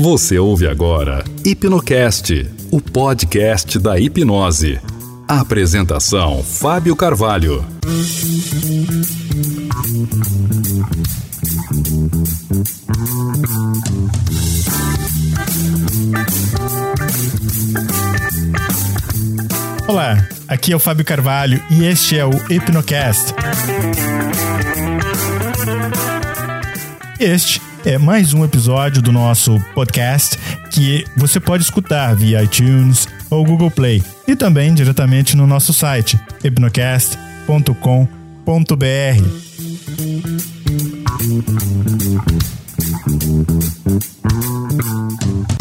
Você ouve agora Hipnocast, o podcast da hipnose. Apresentação: Fábio Carvalho. Olá, aqui é o Fábio Carvalho e este é o Hipnocast. Este é mais um episódio do nosso podcast que você pode escutar via iTunes ou Google Play e também diretamente no nosso site hipnocast.com.br.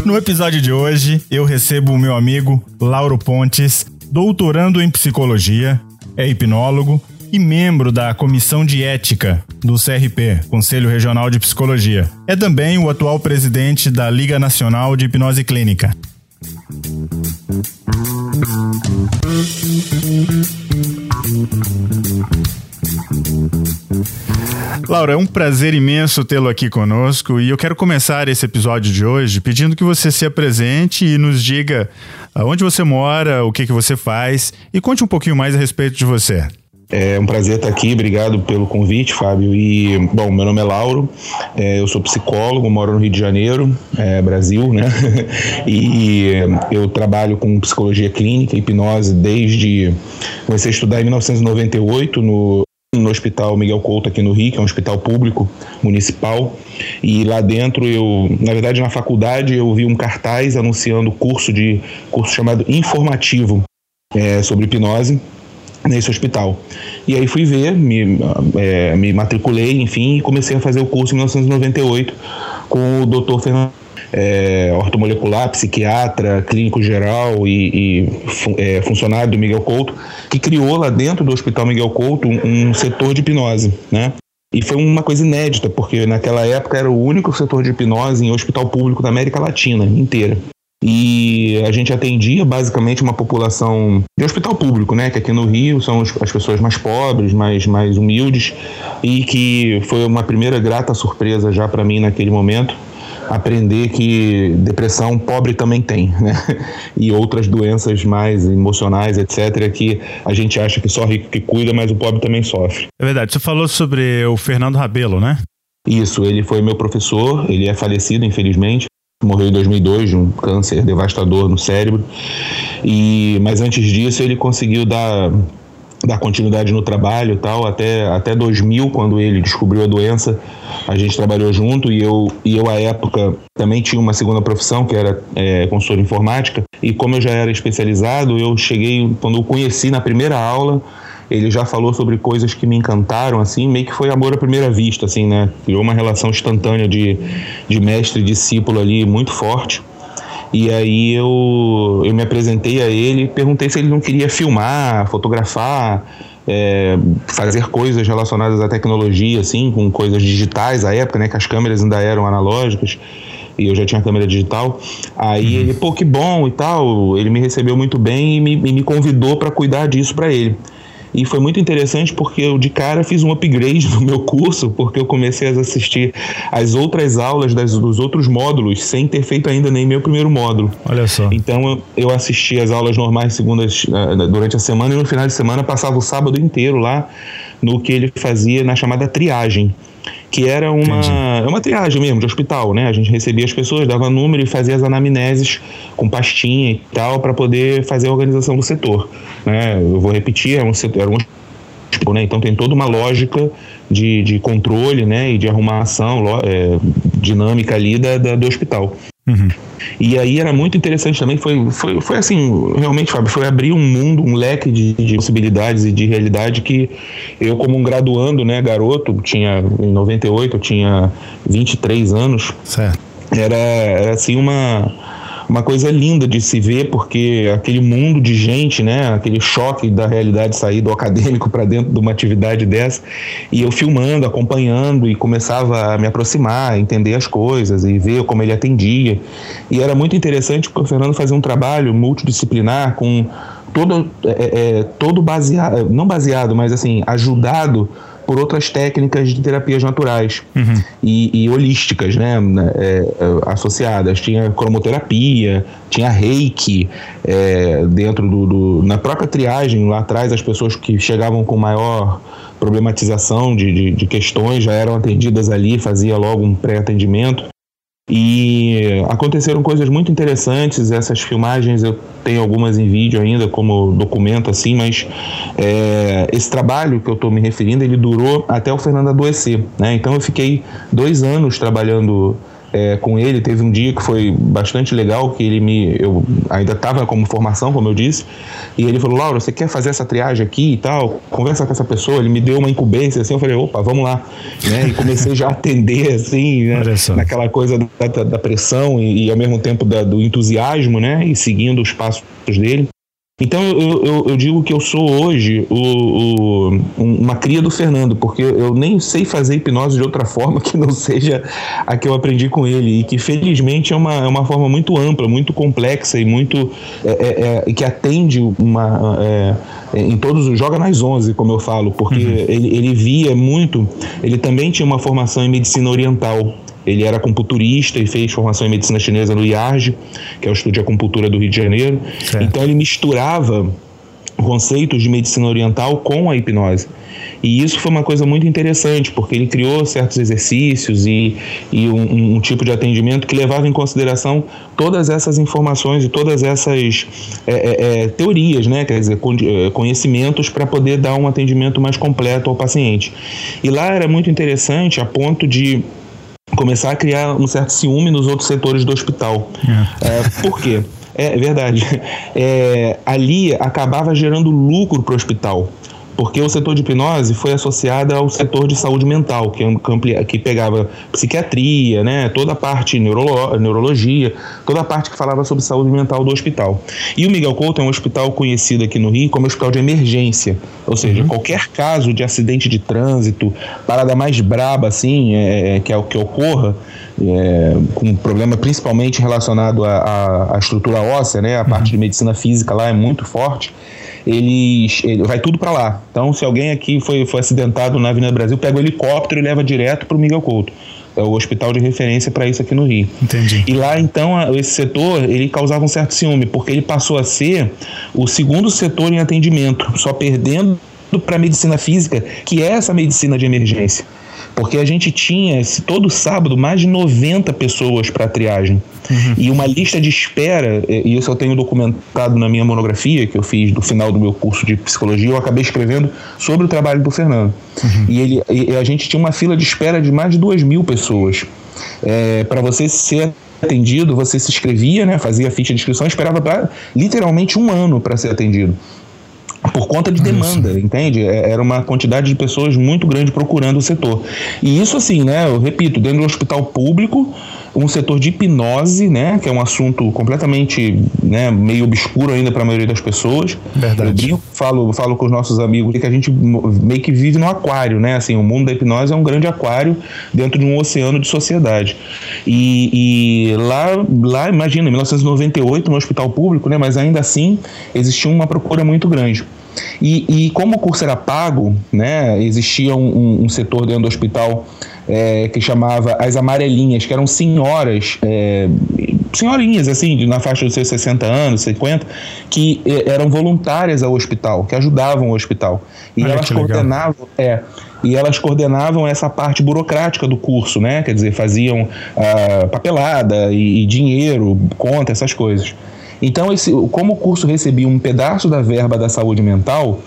No episódio de hoje, eu recebo o meu amigo Lauro Pontes, doutorando em psicologia, é hipnólogo e membro da Comissão de Ética do CRP, Conselho Regional de Psicologia. É também o atual presidente da Liga Nacional de Hipnose Clínica. Laura, é um prazer imenso tê-lo aqui conosco e eu quero começar esse episódio de hoje pedindo que você se apresente e nos diga onde você mora, o que, que você faz e conte um pouquinho mais a respeito de você. É um prazer estar aqui, obrigado pelo convite, Fábio. E, bom, meu nome é Lauro, é, eu sou psicólogo, moro no Rio de Janeiro, é, Brasil, né? e eu trabalho com psicologia clínica, hipnose, desde. Comecei a estudar em 1998 no, no Hospital Miguel Couto aqui no Rio, que é um hospital público municipal, e lá dentro eu, na verdade na faculdade eu vi um cartaz anunciando curso de curso chamado informativo é, sobre hipnose nesse hospital. E aí fui ver, me, é, me matriculei, enfim, e comecei a fazer o curso em 1998 com o Dr. Fernando é, ortomolecular, psiquiatra, clínico geral e, e é, funcionário do Miguel Couto, que criou lá dentro do Hospital Miguel Couto um, um setor de hipnose, né? E foi uma coisa inédita, porque naquela época era o único setor de hipnose em hospital público da América Latina inteira e a gente atendia basicamente uma população de hospital público, né? Que aqui no Rio são as pessoas mais pobres, mais, mais humildes, e que foi uma primeira grata surpresa já para mim naquele momento aprender que depressão pobre também tem, né? E outras doenças mais emocionais, etc., que a gente acha que só rico que cuida, mas o pobre também sofre. É verdade. Você falou sobre o Fernando Rabelo, né? Isso, ele foi meu professor, ele é falecido, infelizmente morreu em 2002 de um câncer devastador no cérebro. E mas antes disso ele conseguiu dar dar continuidade no trabalho tal. Até até 2000 quando ele descobriu a doença a gente trabalhou junto. E eu e eu à época também tinha uma segunda profissão que era é, consultor informática. E como eu já era especializado eu cheguei quando eu conheci na primeira aula ele já falou sobre coisas que me encantaram, assim, meio que foi amor à primeira vista, assim, né? Criou uma relação instantânea de, de mestre e discípulo ali muito forte. E aí eu, eu me apresentei a ele perguntei se ele não queria filmar, fotografar, é, fazer coisas relacionadas à tecnologia, assim, com coisas digitais à época, né? Que as câmeras ainda eram analógicas e eu já tinha câmera digital. Aí uhum. ele, pô, que bom e tal. Ele me recebeu muito bem e me, e me convidou para cuidar disso para ele. E foi muito interessante porque eu de cara fiz um upgrade no meu curso, porque eu comecei a assistir as outras aulas das, dos outros módulos sem ter feito ainda nem meu primeiro módulo. Olha só. Então eu assisti as aulas normais segundas uh, durante a semana e no final de semana passava o sábado inteiro lá no que ele fazia na chamada triagem que era uma, é uma triagem mesmo de hospital, né? A gente recebia as pessoas, dava número e fazia as anamneses com pastinha e tal para poder fazer a organização do setor, né? Eu vou repetir, era um setor, era um hospital, né? Então tem toda uma lógica de, de controle, né? E de arrumação é, dinâmica ali da, da do hospital. Uhum. E aí era muito interessante também, foi, foi, foi assim, realmente, Fábio, foi abrir um mundo, um leque de, de possibilidades e de realidade que eu, como um graduando, né, garoto, tinha, em 98, eu tinha 23 anos. Certo. Era, era assim uma uma coisa linda de se ver, porque aquele mundo de gente, né, aquele choque da realidade sair do acadêmico para dentro de uma atividade dessa, e eu filmando, acompanhando e começava a me aproximar, entender as coisas e ver como ele atendia. E era muito interessante porque o Fernando fazia um trabalho multidisciplinar com todo, é, é, todo baseado, não baseado, mas assim, ajudado por outras técnicas de terapias naturais uhum. e, e, holísticas, né, é, é, associadas. Tinha cromoterapia, tinha reiki é, dentro do, do, na própria triagem lá atrás as pessoas que chegavam com maior problematização de, de, de questões já eram atendidas ali, fazia logo um pré-atendimento. E aconteceram coisas muito interessantes. Essas filmagens eu tenho algumas em vídeo ainda, como documento assim, mas é, esse trabalho que eu estou me referindo, ele durou até o Fernando adoecer. Né? Então eu fiquei dois anos trabalhando é, com ele. Teve um dia que foi bastante legal, que ele me. Eu ainda estava como formação, como eu disse, e ele falou: Laura, você quer fazer essa triagem aqui e tal? Conversa com essa pessoa. Ele me deu uma incumbência assim. Eu falei: opa, vamos lá. Né? E comecei já a atender, assim, né? naquela coisa da, da pressão e, e, ao mesmo tempo da, do entusiasmo, né? E seguindo os passos dele. Então eu, eu, eu, digo que eu sou hoje o, o, uma cria do Fernando, porque eu nem sei fazer hipnose de outra forma que não seja a que eu aprendi com ele, e que felizmente é uma, é uma forma muito ampla, muito complexa e muito é, é, é que atende uma. É, em todos os. joga nas 11, como eu falo, porque uhum. ele, ele via muito. Ele também tinha uma formação em medicina oriental. Ele era acupunturista e fez formação em medicina chinesa no IARG, que é o Estúdio de Acupuntura do Rio de Janeiro. Certo. Então ele misturava conceitos de medicina oriental com a hipnose. E isso foi uma coisa muito interessante, porque ele criou certos exercícios e, e um, um, tipo de atendimento que levava em consideração todas essas informações e todas essas é, é, é teorias, né? quer dizer, é, conhecimentos para poder dar um atendimento mais completo ao paciente. E lá era muito interessante a ponto de começar a criar um certo ciúme nos outros setores do hospital. É. É, por quê? É, é verdade. É, ali acabava gerando lucro para o hospital porque o setor de hipnose foi associado ao setor de saúde mental, que, é que pegava psiquiatria, né, toda a parte neurolo, neurologia, toda a parte que falava sobre saúde mental do hospital. E o Miguel Couto é um hospital conhecido aqui no Rio como hospital de emergência, ou seja, uhum. qualquer caso de acidente de trânsito, parada mais braba assim, é, é que é o que ocorra, é, com problema principalmente relacionado à, estrutura óssea, né, a uhum. parte de medicina física lá é muito forte eles ele, vai tudo para lá. Então, se alguém aqui foi, foi acidentado na Avenida Brasil, pega o helicóptero e leva direto para o Miguel Couto. É o hospital de referência para isso aqui no Rio. Entendi. E lá, então, esse setor, ele causava um certo ciúme, porque ele passou a ser o segundo setor em atendimento, só perdendo para a medicina física, que é essa medicina de emergência porque a gente tinha todo sábado mais de 90 pessoas para triagem. Uhum. E uma lista de espera, e isso eu tenho documentado na minha monografia que eu fiz do final do meu curso de psicologia, eu acabei escrevendo sobre o trabalho do Fernando. Uhum. E, ele, e a gente tinha uma fila de espera de mais de 2 mil pessoas. É, para você ser atendido, você se inscrevia, né, fazia a ficha de inscrição esperava pra, literalmente um ano para ser atendido por conta de demanda, isso. entende? É, era uma quantidade de pessoas muito grande procurando o setor. E isso assim, né, eu repito, dentro do hospital público, um setor de hipnose, né, que é um assunto completamente, né, meio obscuro ainda para a maioria das pessoas. Verdade. Eu brinco, falo, falo com os nossos amigos que a gente meio que vive no aquário, né? Assim, o mundo da hipnose é um grande aquário dentro de um oceano de sociedade. E, e lá, lá, imagina, 1998 no hospital público, né, mas ainda assim existia uma procura muito grande. E, e como o curso era pago, né, existia um, um setor dentro do hospital é, que chamava as amarelinhas, que eram senhoras, é, senhorinhas assim, na faixa dos seus 60 anos, 50, que é, eram voluntárias ao hospital, que ajudavam o hospital. E Olha elas coordenavam, é, e elas coordenavam essa parte burocrática do curso, né? Quer dizer, faziam uh, papelada e, e dinheiro, conta, essas coisas. Então, esse, como o curso recebia um pedaço da verba da saúde mental,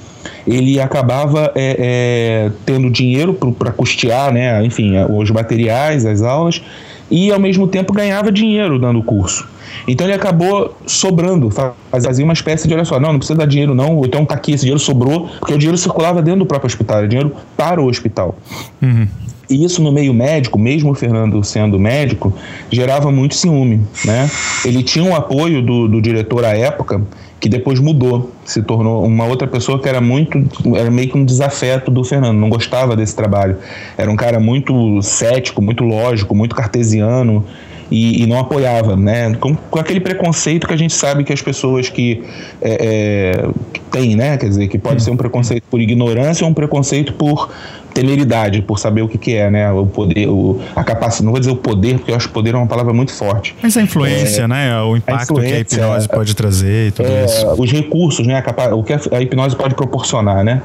ele acabava é, é, tendo dinheiro para custear, né, enfim, os materiais, as aulas, e ao mesmo tempo ganhava dinheiro dando o curso. Então ele acabou sobrando, fazia uma espécie de, olha só, não, não precisa dar dinheiro não, então tá aqui, esse dinheiro sobrou, porque o dinheiro circulava dentro do próprio hospital, era dinheiro para o hospital. Uhum. E isso no meio médico, mesmo o Fernando sendo médico, gerava muito ciúme, né? Ele tinha o apoio do, do diretor à época, que depois mudou, se tornou uma outra pessoa que era muito, era meio que um desafeto do Fernando, não gostava desse trabalho. Era um cara muito cético, muito lógico, muito cartesiano e, e não apoiava, né? Com, com, aquele preconceito que a gente sabe que as pessoas que, é, é, têm, né? Quer dizer, que pode ser um preconceito por ignorância ou um preconceito por temeridade por saber o que, que é, né? O poder, o, a capacidade, não vou dizer o poder, porque eu acho que poder é uma palavra muito forte. Mas a influência, é, né? O impacto que a hipnose pode trazer e tudo é, isso. Os recursos, né? A o que a hipnose pode proporcionar, né?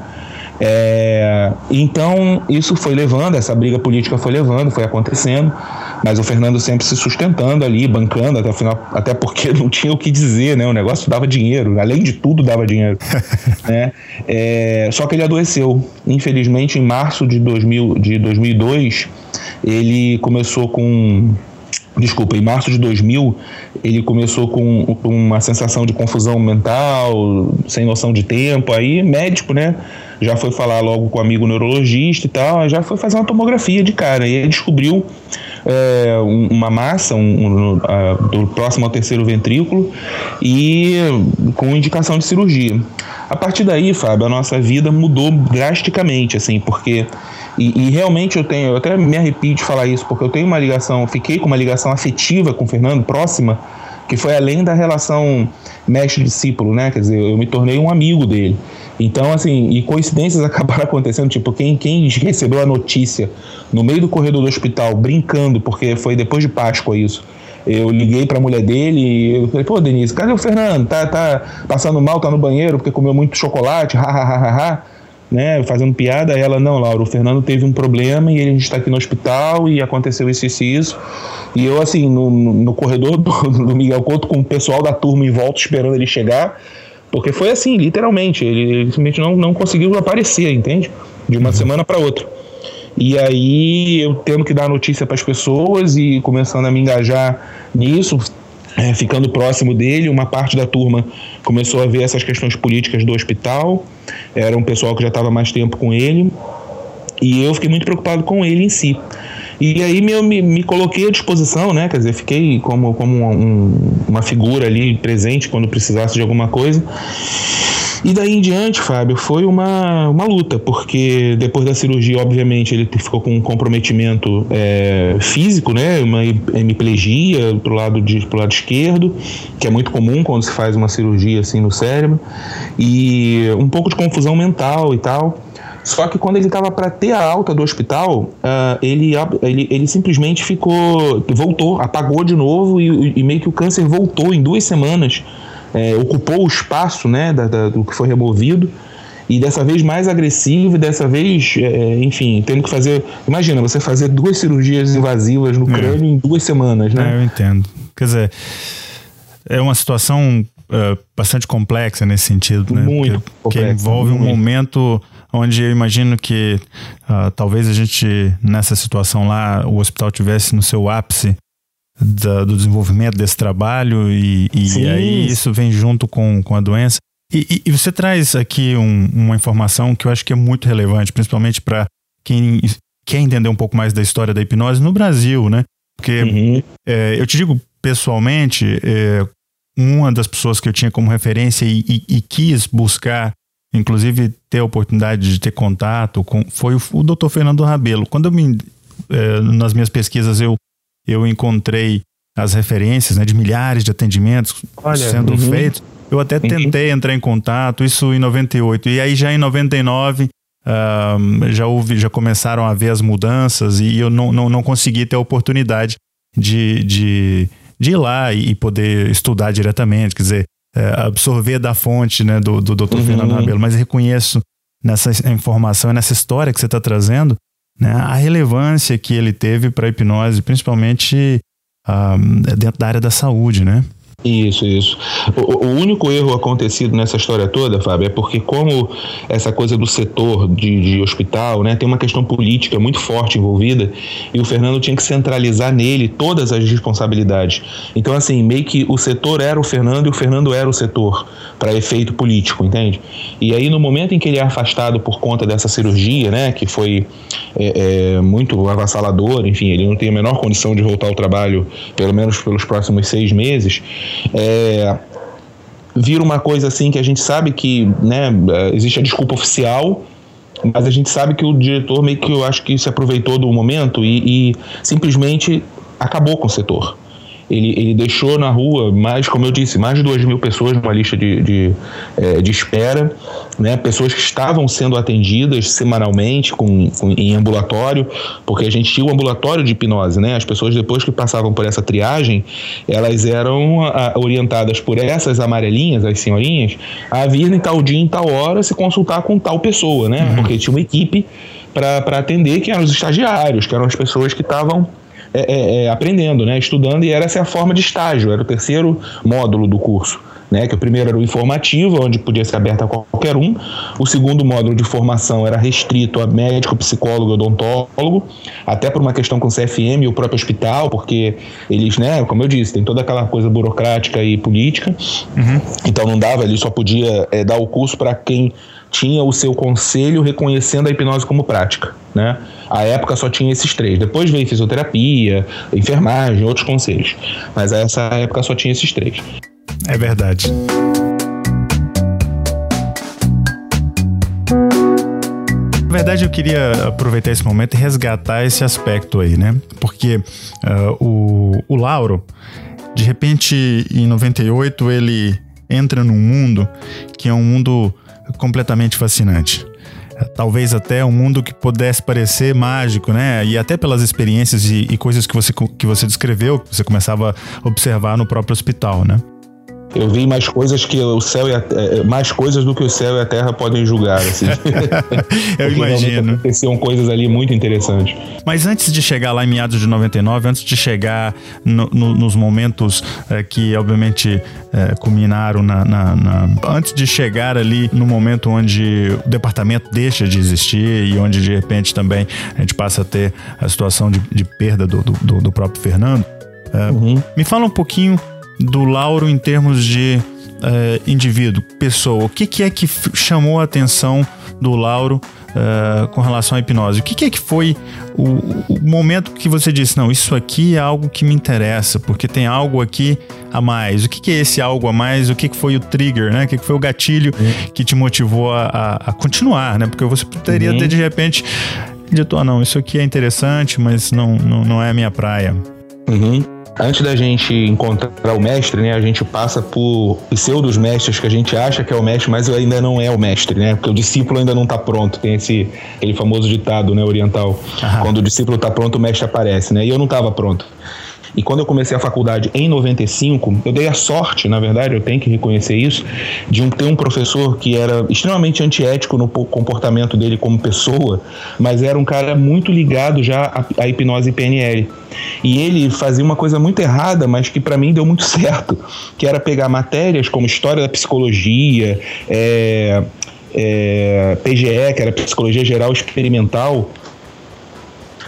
É, então, isso foi levando, essa briga política foi levando, foi acontecendo, mas o Fernando sempre se sustentando ali, bancando até o final, até porque não tinha o que dizer, né? O negócio dava dinheiro, além de tudo dava dinheiro. né? É, só que ele adoeceu. Infelizmente, em março de, 2000, de 2002, ele começou com desculpa, em março de 2000, ele começou com, com, uma sensação de confusão mental, sem noção de tempo, aí médico, né, já foi falar logo com um amigo neurologista e tal, já foi fazer uma tomografia de cara, e ele descobriu é, uma massa um, um, do próximo ao terceiro ventrículo e com indicação de cirurgia. A partir daí, Fábio, a nossa vida mudou drasticamente, assim, porque e, e, realmente eu tenho, eu até me arrepio de falar isso, porque eu tenho uma ligação, fiquei com uma ligação afetiva com o Fernando, próxima, que foi além da relação mestre-discípulo, né? Quer dizer, eu me tornei um amigo dele. Então, assim, e coincidências acabaram acontecendo, tipo, quem, quem recebeu a notícia no meio do corredor do hospital, brincando, porque foi depois de Páscoa isso. Eu liguei para a mulher dele e eu falei, pô, Denise, cadê o Fernando? Tá, tá passando mal, tá no banheiro porque comeu muito chocolate, ha, ha, ha, ha, ha né, fazendo piada, ela, não, Laura, o Fernando teve um problema e gente está aqui no hospital e aconteceu isso, isso e isso. E eu, assim, no, no corredor do, do, Miguel Couto, com o pessoal da turma em volta esperando ele chegar, porque foi assim, literalmente, ele, ele simplesmente não, não conseguiu aparecer, entende? De uma uhum. semana para outra. E aí eu tendo que dar notícia para as pessoas e começando a me engajar nisso, é, ficando próximo dele, uma parte da turma começou a ver essas questões políticas do hospital, era um pessoal que já estava mais tempo com ele, e eu fiquei muito preocupado com ele em si. E aí eu me, me coloquei à disposição, né? Quer dizer, fiquei como, como um, uma figura ali presente quando precisasse de alguma coisa. E daí em diante, Fábio, foi uma, uma luta, porque depois da cirurgia, obviamente, ele ficou com um comprometimento é, físico, né? Uma hemiplegia pro lado, de, pro lado esquerdo, que é muito comum quando se faz uma cirurgia assim no cérebro, e um pouco de confusão mental e tal. Só que quando ele estava para ter a alta do hospital, uh, ele, ele, ele simplesmente ficou, voltou, apagou de novo e, e meio que o câncer voltou em duas semanas é, ocupou o espaço né, da, da, do que foi removido e dessa vez mais agressivo e dessa vez, é, enfim, tendo que fazer. Imagina, você fazer duas cirurgias invasivas no é. crânio em duas semanas, né? É, eu entendo. Quer dizer, é uma situação uh, bastante complexa nesse sentido, né? Muito que, complexa, que envolve muito. um momento onde eu imagino que uh, talvez a gente, nessa situação lá, o hospital tivesse no seu ápice da, do desenvolvimento desse trabalho e, e aí isso vem junto com, com a doença. E, e, você traz aqui um, uma informação que eu acho que é muito relevante, principalmente para quem quer entender um pouco mais da história da hipnose no Brasil, né? Porque uhum. é, eu te digo pessoalmente, é, uma das pessoas que eu tinha como referência e, e, e, quis buscar, inclusive ter a oportunidade de ter contato com, foi o, o Dr. Fernando Rabelo. Quando eu me, é, nas minhas pesquisas eu eu encontrei as referências né, de milhares de atendimentos Olha, sendo uhum. feitos. Eu até tentei entrar em contato, isso em 98. E aí já em 99 uh, já houve, já começaram a ver as mudanças e eu não, não, não consegui ter a oportunidade de, de, de ir lá e poder estudar diretamente, quer dizer, é, absorver da fonte né, do, do Dr. Uhum. Fernando Rabelo, mas reconheço nessa informação, nessa história que você está trazendo, né, a relevância que ele teve para a hipnose, principalmente um, dentro da área da saúde, né? Isso, isso. O, o, único erro acontecido nessa história toda, Fábio, é porque como essa coisa do setor de, de, hospital, né, tem uma questão política muito forte envolvida e o Fernando tinha que centralizar nele todas as responsabilidades. Então, assim, meio que o setor era o Fernando e o Fernando era o setor para efeito político, entende? E aí, no momento em que ele é afastado por conta dessa cirurgia, né, que foi é, é, muito avassalador, enfim, ele não tem a menor condição de voltar ao trabalho, pelo menos pelos próximos seis meses é, vira uma coisa assim que a gente sabe que né, existe a desculpa oficial, mas a gente sabe que o diretor meio que eu acho que se aproveitou do momento e, e simplesmente acabou com o setor. Ele, ele deixou na rua mais, como eu disse, mais de duas mil pessoas numa lista de, de, é, de espera, né? pessoas que estavam sendo atendidas semanalmente com, com, em ambulatório, porque a gente tinha o um ambulatório de hipnose, né? As pessoas depois que passavam por essa triagem, elas eram a, orientadas por essas amarelinhas, as senhorinhas, a vir em tal dia, em tal hora, se consultar com tal pessoa, né? Uhum. Porque tinha uma equipe para atender que eram os estagiários, que eram as pessoas que estavam é, é, é, aprendendo, né, estudando, e era essa a forma de estágio, era o terceiro módulo do curso. Né, que o primeiro era o informativo, onde podia ser aberto a qualquer um. O segundo módulo de formação era restrito a médico, psicólogo, odontólogo, até por uma questão com o CFM e o próprio hospital, porque eles, né, como eu disse, tem toda aquela coisa burocrática e política. Uhum. Então não dava, ele só podia é, dar o curso para quem tinha o seu conselho reconhecendo a hipnose como prática, né? A época só tinha esses três. Depois veio fisioterapia, enfermagem, outros conselhos. Mas essa época só tinha esses três. É verdade. Na verdade, eu queria aproveitar esse momento e resgatar esse aspecto aí, né? Porque uh, o, o Lauro, de repente, em 98, ele entra num mundo que é um mundo completamente fascinante. Talvez até um mundo que pudesse parecer mágico, né? E até pelas experiências e, e coisas que você, que você descreveu, que você começava a observar no próprio hospital, né? Eu vi mais coisas que o céu e a, é, mais coisas do que o céu e a terra podem julgar, assim. eu imagino. Aconteciam coisas ali muito interessantes. Mas antes de chegar lá em meados de 99, antes de chegar no, no, nos momentos é, que obviamente é, culminaram na, na, na, antes de chegar ali no momento onde o departamento deixa de existir e onde de repente também a gente passa a ter a situação de, de perda do, do, do próprio Fernando. É, uhum. Me fala um pouquinho do Lauro em termos de uh, indivíduo, pessoa? O que, que, é que chamou a atenção do Lauro uh, com relação à hipnose? O que, que é que foi o, o, momento que você disse, não, isso aqui é algo que me interessa, porque tem algo aqui a mais? O que, que é esse algo a mais? O que, que foi o trigger, né? O que, que foi o gatilho uhum. que te motivou a, a, a, continuar, né? Porque você poderia ter, de repente, dito, ah, não, isso aqui é interessante, mas não, não, não é a minha praia. Uhum antes da gente encontrar o mestre, né, a gente passa por pseudos mestres que a gente acha que é o mestre, mas ainda não é o mestre, né? Porque o discípulo ainda não está pronto. Tem esse aquele famoso ditado, né, oriental. Aham. Quando o discípulo está pronto, o mestre aparece, né? E eu não estava pronto. E quando eu comecei a faculdade em 95, eu dei a sorte, na verdade, eu tenho que reconhecer isso, de um, ter um professor que era extremamente antiético no comportamento dele como pessoa, mas era um cara muito ligado já à, à hipnose PNL. E ele fazia uma coisa muito errada, mas que para mim deu muito certo, que era pegar matérias como história da psicologia, é, é, PGE, que era Psicologia Geral Experimental,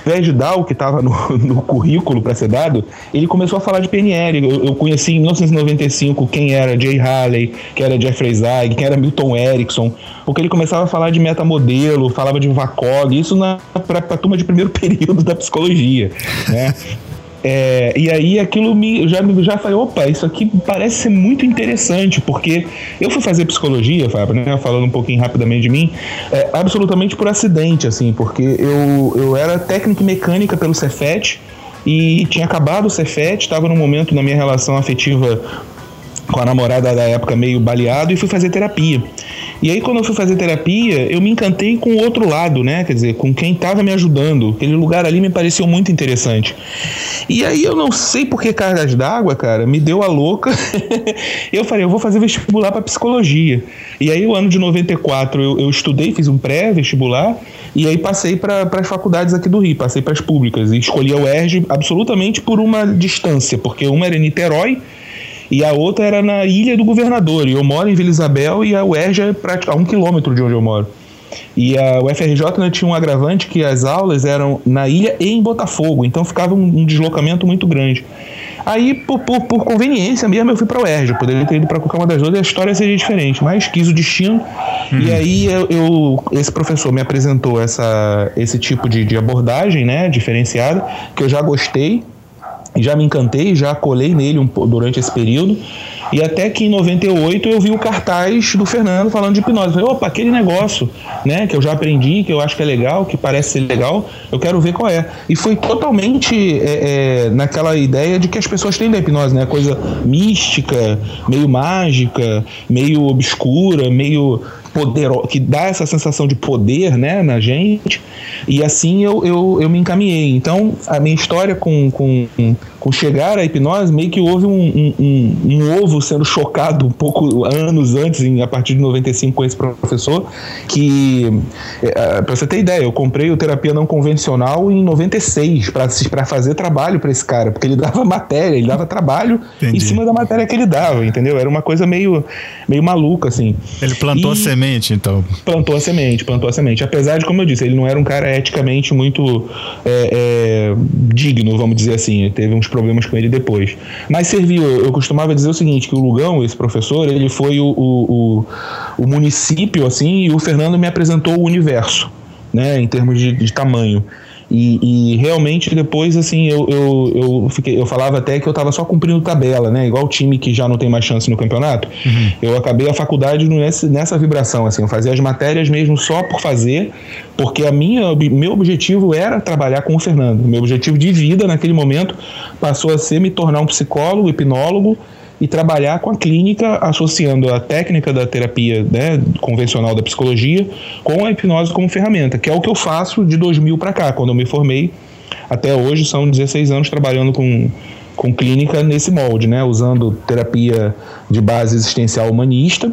invés de dar o que estava no, no, currículo para ser dado, ele começou a falar de PNL. Eu, eu, conheci em 1995 quem era Jay Haley, quem era Jeffrey Zeig, quem era Milton Erickson, porque ele começava a falar de metamodelo, falava de VACOG, isso para a turma de primeiro período da psicologia, né? É, e aí aquilo me já, já falei, opa, isso aqui parece ser muito interessante, porque eu fui fazer psicologia, Fábio, né, falando um pouquinho rapidamente de mim, é, absolutamente por acidente, assim, porque eu, eu era técnico mecânica pelo Cefet e tinha acabado o Cefet, estava num momento na minha relação afetiva com a namorada da época meio baleado e fui fazer terapia. E aí, quando eu fui fazer terapia, eu me encantei com o outro lado, né? Quer dizer, com quem estava me ajudando. Aquele lugar ali me pareceu muito interessante. E aí, eu não sei por que cargas d'água, cara, me deu a louca. eu falei, eu vou fazer vestibular para psicologia. E aí, o ano de 94, eu, eu estudei, fiz um pré-vestibular. E aí, passei para as faculdades aqui do Rio, passei para as públicas. E escolhi a UERJ absolutamente por uma distância, porque uma era em Niterói e a outra era na Ilha do Governador. E eu moro em Vila Isabel e a UERJ é a um quilômetro de onde eu moro. E a UFRJ né, tinha um agravante que as aulas eram na ilha e em Botafogo, então ficava um, um deslocamento muito grande. Aí, por, por, por, conveniência mesmo, eu fui para o UERJ. poderia ter ido para qualquer uma das duas e a história seria diferente, mas quis o destino. Uhum. E aí, eu, eu, esse professor me apresentou essa, esse tipo de, de abordagem né, diferenciada, que eu já gostei já me encantei, já colei nele um, durante esse período. E até que em 98 eu vi o cartaz do Fernando falando de hipnose. Eu falei, opa, aquele negócio, né, que eu já aprendi, que eu acho que é legal, que parece ser legal, eu quero ver qual é. E foi totalmente é, é, naquela ideia de que as pessoas têm da hipnose, né? Coisa mística, meio mágica, meio obscura, meio poder, que dá essa sensação de poder né, na gente, e assim eu, eu, eu me encaminhei. Então, a minha história com, com, com chegar à hipnose, meio que houve um, um, um, ovo sendo chocado um pouco anos antes, a partir de 95, com esse professor, que, é, para você ter ideia, eu comprei o terapia não convencional em 96 para fazer trabalho para esse cara, porque ele dava matéria, ele dava trabalho Entendi. em cima da matéria que ele dava, entendeu? Era uma coisa meio, meio maluca, assim. Ele plantou e, a semente, então. Plantou a semente, plantou a semente. Apesar de, como eu disse, ele não era um cara eticamente muito é, é, digno, vamos dizer assim. Ele teve uns problemas com ele depois. Mas serviu. Eu costumava dizer o seguinte, que o Lugão, esse professor, ele foi o, o, o, o município, assim, e o Fernando me apresentou o universo, né, em termos de, de tamanho. E, e, realmente depois, assim, eu, eu, eu, fiquei, eu falava até que eu estava só cumprindo tabela, né? Igual o time que já não tem mais chance no campeonato. Uhum. Eu acabei a faculdade nessa, nessa vibração, assim, eu fazia as matérias mesmo só por fazer, porque a minha, meu objetivo era trabalhar com o Fernando. Meu objetivo de vida naquele momento passou a ser me tornar um psicólogo, hipnólogo e trabalhar com a clínica, associando a técnica da terapia né, convencional da psicologia com a hipnose como ferramenta, que é o que eu faço de 2000 para cá, quando eu me formei. Até hoje são 16 anos trabalhando com, com clínica nesse molde, né, usando terapia de base existencial humanista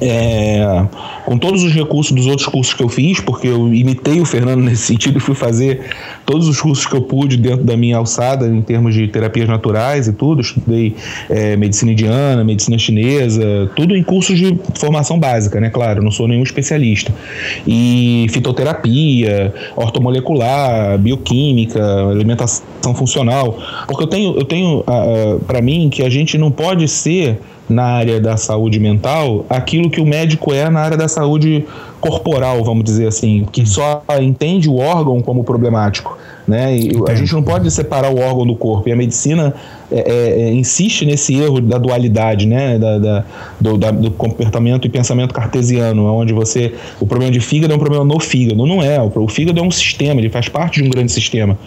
é, com todos os recursos dos outros cursos que eu fiz, porque eu imitei o Fernando nesse sentido e fui fazer todos os cursos que eu pude dentro da minha alçada em termos de terapias naturais e tudo. Estudei é, medicina indiana, medicina chinesa, tudo em cursos de formação básica, né? Claro, não sou nenhum especialista. E fitoterapia, ortomolecular, bioquímica, alimentação funcional, porque eu tenho, eu tenho ah, ah, para mim que a gente não pode ser na área da saúde mental aquilo que o médico é na área da saúde corporal, vamos dizer assim, que só entende o órgão como problemático. Né? E a gente não pode separar o órgão do corpo. E a medicina é, é, é, insiste nesse erro da dualidade, né? Da, da, do, da, do, comportamento e pensamento cartesiano, onde você. O problema de fígado é um problema no fígado. Não é. O, o fígado é um sistema, ele faz parte de um grande sistema.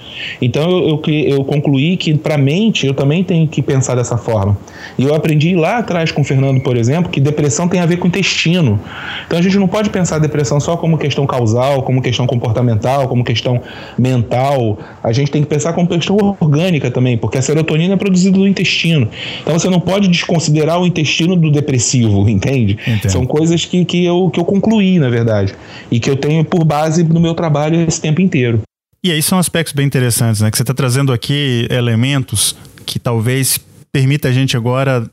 Então eu, eu, eu concluí que, para a mente, eu também tenho que pensar dessa forma. E eu aprendi lá atrás com o Fernando, por exemplo, que depressão tem a ver com o intestino. Então a gente não pode pensar depressão só como questão causal, como questão comportamental, como questão mental. A gente tem que pensar como questão orgânica também, porque a serotonina é produzido do intestino. Então você não pode desconsiderar o intestino do depressivo, entende? Entendo. São coisas que, que, eu, que eu concluí, na verdade, e que eu tenho por base no meu trabalho esse tempo inteiro. E aí são aspectos bem interessantes, né? Que você está trazendo aqui elementos que talvez permita a gente agora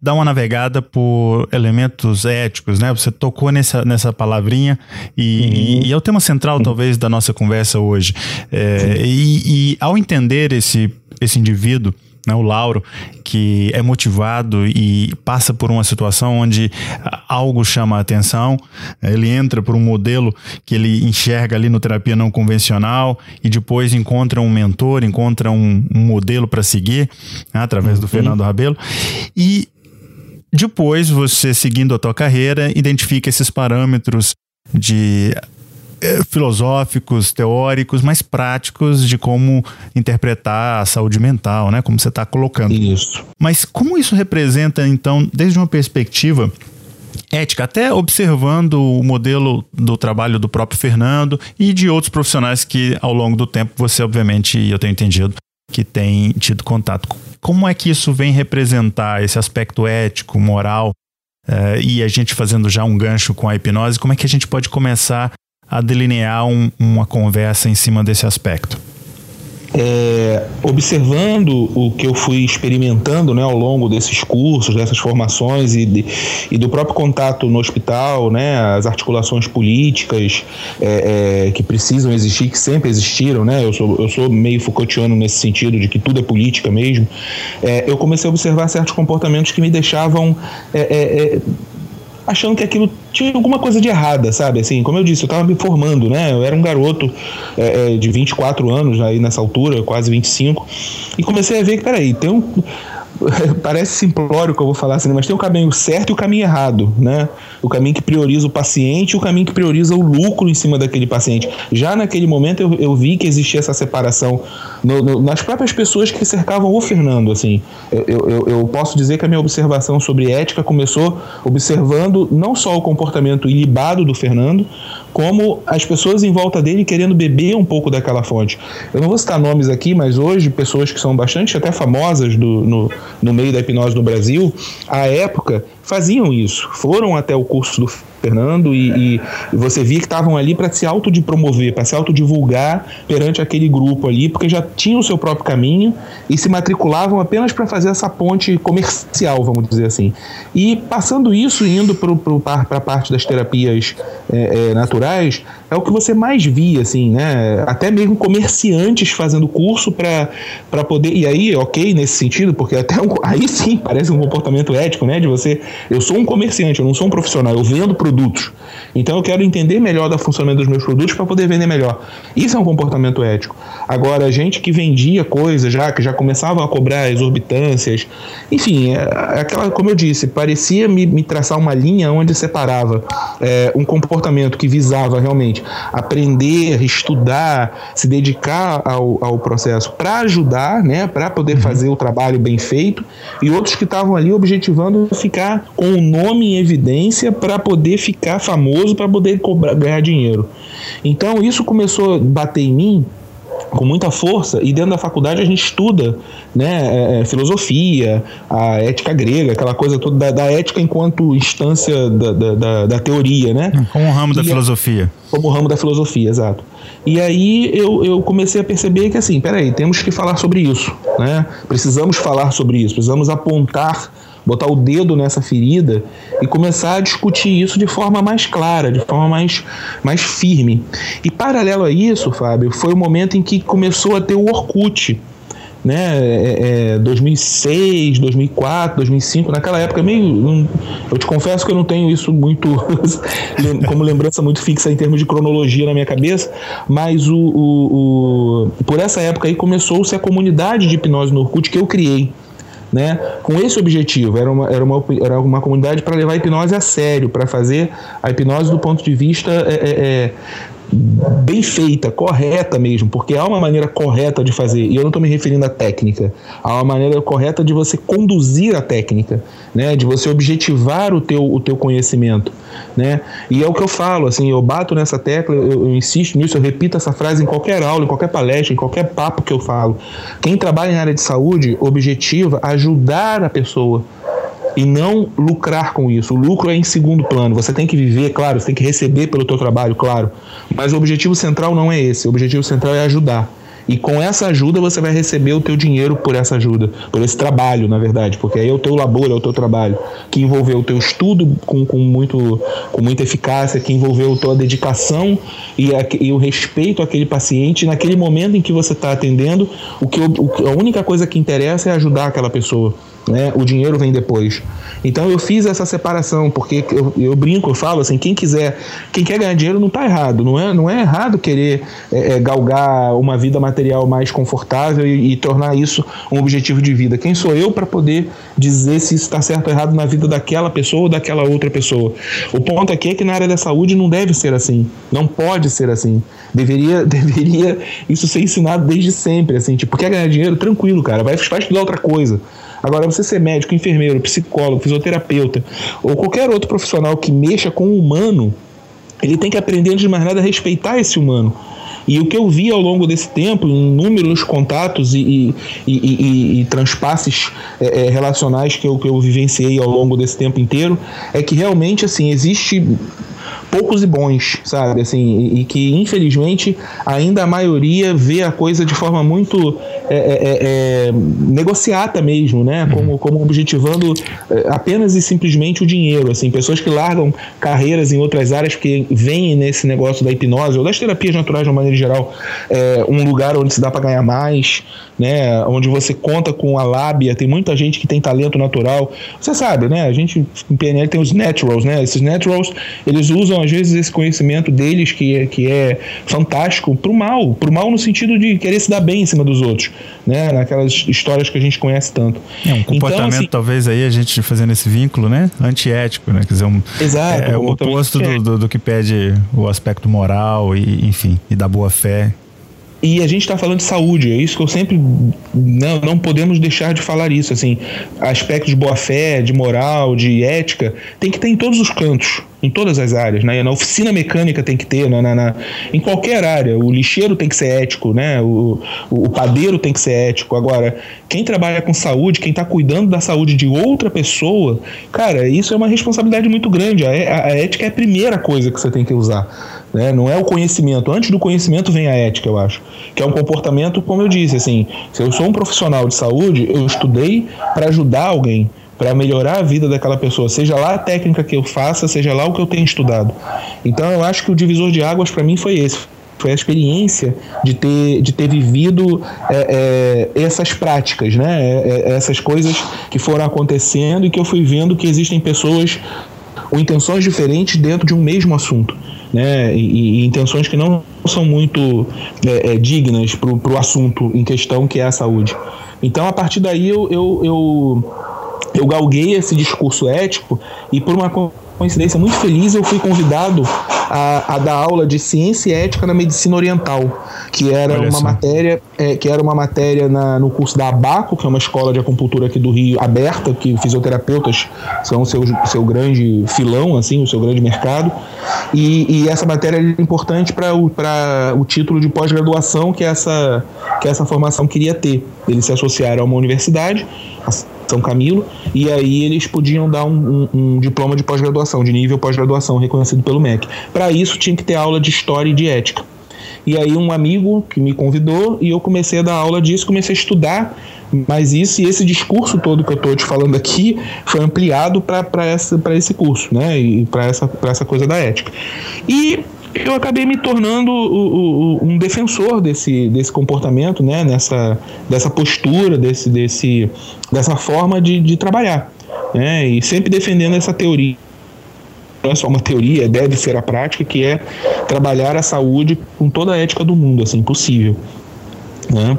dar uma navegada por elementos éticos, né? Você tocou nessa, nessa palavrinha e, uhum. e é o tema central, talvez, da nossa conversa hoje. É, e, e ao entender esse, esse indivíduo, né, o Lauro, que é motivado e passa por uma situação onde algo chama a atenção, ele entra por um modelo que ele enxerga ali no terapia não convencional e depois encontra um mentor, encontra um, um modelo para seguir, né, através do uhum. Fernando Rabelo, e depois você seguindo a tua carreira, identifica esses parâmetros de filosóficos, teóricos, mais práticos de como interpretar a saúde mental, né? Como você está colocando. Isso. Mas como isso representa, então, desde uma perspectiva ética, até observando o modelo do trabalho do próprio Fernando e de outros profissionais que ao longo do tempo você, obviamente, eu tenho entendido, que tem tido contato. Como é que isso vem representar esse aspecto ético, moral, uh, e a gente fazendo já um gancho com a hipnose, como é que a gente pode começar a delinear um, uma conversa em cima desse aspecto? É, observando o que eu fui experimentando né, ao longo desses cursos, dessas formações e, de, e do próprio contato no hospital, né, as articulações políticas é, é, que precisam existir, que sempre existiram, né, eu, sou, eu sou meio Foucaultiano nesse sentido de que tudo é política mesmo, é, eu comecei a observar certos comportamentos que me deixavam é, é, achando que aquilo tinha alguma coisa de errada, sabe? Assim, como eu disse, eu estava me formando, né? Eu era um garoto é, é de 24 anos aí nessa altura, quase 25, e comecei a ver que, peraí, tem um parece simplório que eu vou falar assim, mas tem o caminho certo e o caminho errado, né? O caminho que prioriza o paciente e o caminho que prioriza o lucro em cima daquele paciente. Já naquele momento eu, eu vi que existia essa separação no, no, nas próprias pessoas que cercavam o Fernando, assim. Eu, eu, eu, posso dizer que a minha observação sobre ética começou observando não só o comportamento ilibado do Fernando, como as pessoas em volta dele querendo beber um pouco daquela fonte. Eu não vou citar nomes aqui, mas hoje pessoas que são bastante até famosas do, no, no meio da hipnose no Brasil, à época faziam isso, foram até o curso do Fernando e, e você via que estavam ali para se autopromover, para se autodivulgar perante aquele grupo ali, porque já tinham o seu próprio caminho e se matriculavam apenas para fazer essa ponte comercial, vamos dizer assim. E passando isso, indo para a parte das terapias é, é, naturais, é o que você mais via, assim, né? Até mesmo comerciantes fazendo curso para poder. E aí, ok, nesse sentido, porque até um, aí sim parece um comportamento ético, né? De você. Eu sou um comerciante, eu não sou um profissional, eu vendo produtos. Então eu quero entender melhor do funcionamento dos meus produtos para poder vender melhor. Isso é um comportamento ético. Agora, gente que vendia coisas já, que já começavam a cobrar exorbitâncias, enfim, é, aquela, como eu disse, parecia me, me traçar uma linha onde separava é, um comportamento que visava realmente aprender, estudar, se dedicar ao, ao processo para ajudar, né, para poder uhum. fazer o trabalho bem feito, e outros que estavam ali objetivando ficar com o nome em evidência para poder ficar famoso, para poder cobrar, ganhar dinheiro. Então isso começou a bater em mim com muita força e dentro da faculdade a gente estuda né, é, é, filosofia, a ética grega, aquela coisa toda da, da ética enquanto instância da, da, da, teoria, né? Como o ramo da e, filosofia. Como o ramo da filosofia, exato. E aí eu, eu comecei a perceber que assim, peraí, temos que falar sobre isso, né? Precisamos falar sobre isso, precisamos apontar botar o dedo nessa ferida e começar a discutir isso de forma mais clara, de forma mais, mais firme. E paralelo a isso, Fábio, foi o momento em que começou a ter o Orkut. Né, é, é, 2006, 2004, 2005, naquela época meio, eu te confesso que eu não tenho isso muito como lembrança muito fixa em termos de cronologia na minha cabeça, mas o, o, o por essa época aí começou-se a comunidade de hipnose no Orkut que eu criei né, com esse objetivo. Era uma, era uma, era uma comunidade para levar a hipnose a sério, para fazer a hipnose do ponto de vista é, é, é bem feita, correta mesmo, porque há uma maneira correta de fazer, e eu não estou me referindo à técnica, há uma maneira correta de você conduzir a técnica, né, de você objetivar o teu, o teu conhecimento, né, e é o que eu falo, assim, eu bato nessa tecla, eu, eu insisto nisso, eu repito essa frase em qualquer aula, em qualquer palestra, em qualquer papo que eu falo, quem trabalha em área de saúde objetiva ajudar a pessoa, e não lucrar com isso. O lucro é em segundo plano. Você tem que viver, claro, você tem que receber pelo teu trabalho, claro. Mas o objetivo central não é esse. O objetivo central é ajudar. E com essa ajuda você vai receber o teu dinheiro por essa ajuda, por esse trabalho, na verdade, porque aí é o teu labor, é o teu trabalho, que envolveu o teu estudo com, com, muito, com muita eficácia, que envolveu a tua dedicação e, a, e o respeito àquele paciente. Naquele momento em que você está atendendo, o que, o, a única coisa que interessa é ajudar aquela pessoa né? O dinheiro vem depois. Então eu fiz essa separação, porque eu, eu brinco, eu falo assim, quem quiser, quem quer ganhar dinheiro não está errado, não é, não é errado querer é, é, galgar uma vida material mais confortável e, e, tornar isso um objetivo de vida. Quem sou eu para poder dizer se isso está certo ou errado na vida daquela pessoa ou daquela outra pessoa? O ponto aqui é que na área da saúde não deve ser assim, não pode ser assim. Deveria, deveria isso ser ensinado desde sempre, assim, tipo, quer ganhar dinheiro? Tranquilo, cara, vai, vai estudar outra coisa Agora, você ser médico, enfermeiro, psicólogo, fisioterapeuta ou qualquer outro profissional que mexa com o humano, ele tem que aprender, antes de mais nada, a respeitar esse humano. E o que eu vi ao longo desse tempo, em inúmeros contatos e, e, e, e, e transpasses é, é, relacionais que eu, que eu vivenciei ao longo desse tempo inteiro, é que realmente assim existe poucos e bons, sabe? Assim, e, que infelizmente ainda a maioria vê a coisa de forma muito é, é, é, é negociata mesmo, né? Uhum. Como, como objetivando é, apenas e simplesmente o dinheiro. Assim, pessoas que largam carreiras em outras áreas que vêm nesse negócio da hipnose ou das terapias naturais de uma maneira maneira geral, é, um lugar onde se dá para ganhar mais, né? Onde você conta com a lábia, tem muita gente que tem talento natural. Você sabe, né? A gente em PNL tem os naturals, né? Esses naturals, eles usam às vezes esse conhecimento deles que é, que é fantástico pro mal, pro mal no sentido de querer se dar bem em cima dos outros, né? Naquelas histórias que a gente conhece tanto. É um comportamento então, assim, talvez aí a gente fazendo esse vínculo, né? Antiético, né? Quer dizer, um, Exato, é, é o oposto do, do, do que pede o aspecto moral e, enfim, e da boa fé e a gente está falando de saúde, é isso que eu sempre. Não, não podemos deixar de falar isso. Assim, aspectos de boa-fé, de moral, de ética, tem que ter em todos os cantos, em todas as áreas. Né? Na oficina mecânica tem que ter, na, na, na em qualquer área. O lixeiro tem que ser ético, né? o, o, o padeiro tem que ser ético. Agora, quem trabalha com saúde, quem está cuidando da saúde de outra pessoa, cara, isso é uma responsabilidade muito grande. A, a, a ética é a primeira coisa que você tem que usar. Né? Não é o conhecimento. Antes do conhecimento vem a ética, eu acho. Que é um comportamento, como eu disse, assim, se eu sou um profissional de saúde, eu estudei para ajudar alguém, para melhorar a vida daquela pessoa, seja lá a técnica que eu faça, seja lá o que eu tenho estudado. Então eu acho que o divisor de águas para mim foi esse. Foi a experiência de ter, de ter vivido é, é, essas práticas, né? É, é essas coisas que foram acontecendo e que eu fui vendo que existem pessoas com intenções diferentes dentro de um mesmo assunto né, e, e intenções que não são muito é, é, dignas para o assunto em questão que é a saúde. Então, a partir daí, eu, eu, eu, eu galguei esse discurso ético e, por uma coincidência muito feliz, eu fui convidado a, a dar aula de ciência e ética na medicina oriental, que era Olha uma só. matéria, é, que era uma matéria na, no curso da Abaco, que é uma escola de acupuntura aqui do Rio aberta, que fisioterapeutas são o seu, seu grande filão, assim, o seu grande mercado. E, e essa matéria é importante para o, o título de pós-graduação que essa, que essa formação queria ter. Eles se associaram a uma universidade, são Camilo, e aí eles podiam dar um, um, um diploma de pós-graduação, de nível pós-graduação reconhecido pelo MEC. Para isso tinha que ter aula de história e de ética. E aí um amigo que me convidou e eu comecei a dar aula disso, comecei a estudar mas isso e esse discurso todo que eu estou te falando aqui foi ampliado para esse curso, né? E para essa, essa coisa da ética. E eu acabei me tornando o, o, um defensor desse, desse comportamento, né? Nessa, dessa postura, desse, desse, dessa forma de, de trabalhar. Né? E sempre defendendo essa teoria não é só uma teoria, deve ser a prática, que é trabalhar a saúde com toda a ética do mundo, assim, possível. Né?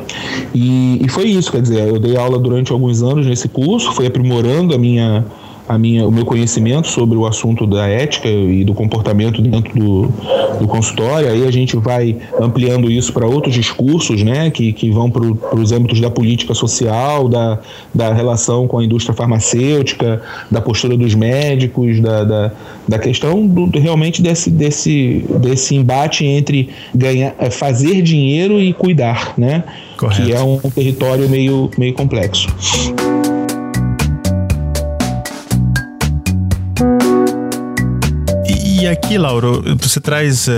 E, e foi isso, quer dizer, eu dei aula durante alguns anos nesse curso, fui aprimorando a minha, a minha, o meu conhecimento sobre o assunto da ética e do comportamento dentro do, do consultório. Aí a gente vai ampliando isso para outros discursos, né, que, que vão para os âmbitos da política social, da, da relação com a indústria farmacêutica, da postura dos médicos, da, da, da questão do, realmente desse, desse, desse embate entre ganhar, é, fazer dinheiro e cuidar, né? Correto. Que é um território meio, meio complexo. E aqui, Lauro, você traz uh,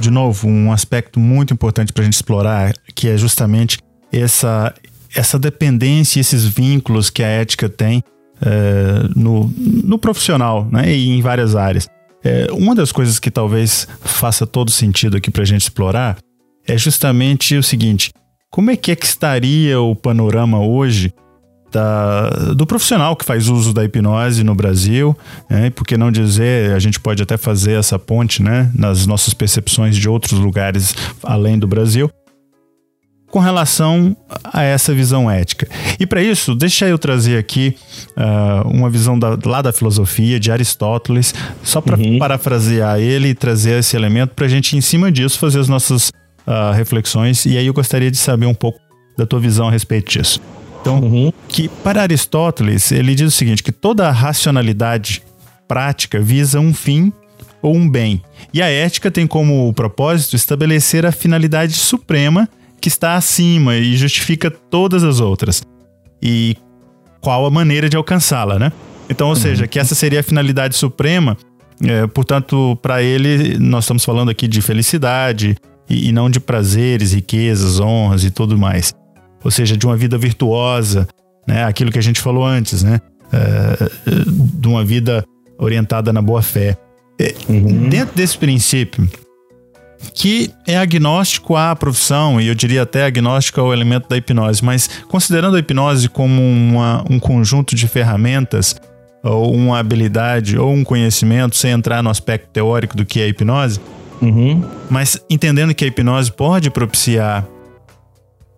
de novo um aspecto muito importante para a gente explorar, que é justamente essa, essa dependência, esses vínculos que a ética tem uh, no, no profissional né, e em várias áreas. Uh, uma das coisas que talvez faça todo sentido aqui para a gente explorar é justamente o seguinte: como é que é que estaria o panorama hoje da, do profissional que faz uso da hipnose no Brasil, né? por que não dizer, a gente pode até fazer essa ponte né? nas nossas percepções de outros lugares além do Brasil, com relação a essa visão ética. E para isso, deixa eu trazer aqui uh, uma visão da, lá da filosofia de Aristóteles, só para uhum. parafrasear ele e trazer esse elemento para a gente, em cima disso, fazer as nossas uh, reflexões. E aí eu gostaria de saber um pouco da tua visão a respeito disso. Então, uhum. que para Aristóteles, ele diz o seguinte, que toda racionalidade prática visa um fim ou um bem. E a ética tem como propósito estabelecer a finalidade suprema que está acima e justifica todas as outras. E qual a maneira de alcançá-la, né? Então, ou uhum. seja, que essa seria a finalidade suprema. É, portanto, para ele, nós estamos falando aqui de felicidade e, e não de prazeres, riquezas, honras e tudo mais ou seja, de uma vida virtuosa, né? Aquilo que a gente falou antes, né? É, de uma vida orientada na boa fé. É, uhum. Dentro desse princípio, que é agnóstico à profissão, e eu diria até agnóstico ao elemento da hipnose, mas considerando a hipnose como uma, um conjunto de ferramentas, ou uma habilidade, ou um conhecimento, sem entrar no aspecto teórico do que é a hipnose, uhum. mas entendendo que a hipnose pode propiciar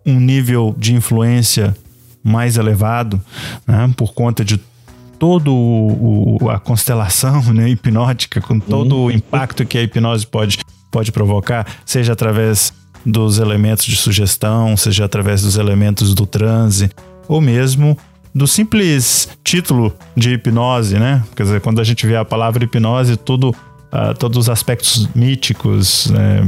um nível de influência mais elevado, né, por conta de todo o, a constelação né, hipnótica, com todo uhum. o impacto que a hipnose pode, pode provocar, seja através dos elementos de sugestão, seja através dos elementos do transe, ou mesmo do simples título de hipnose, né? Quer dizer, quando a gente vê a palavra hipnose, tudo, uh, todos os aspectos míticos né,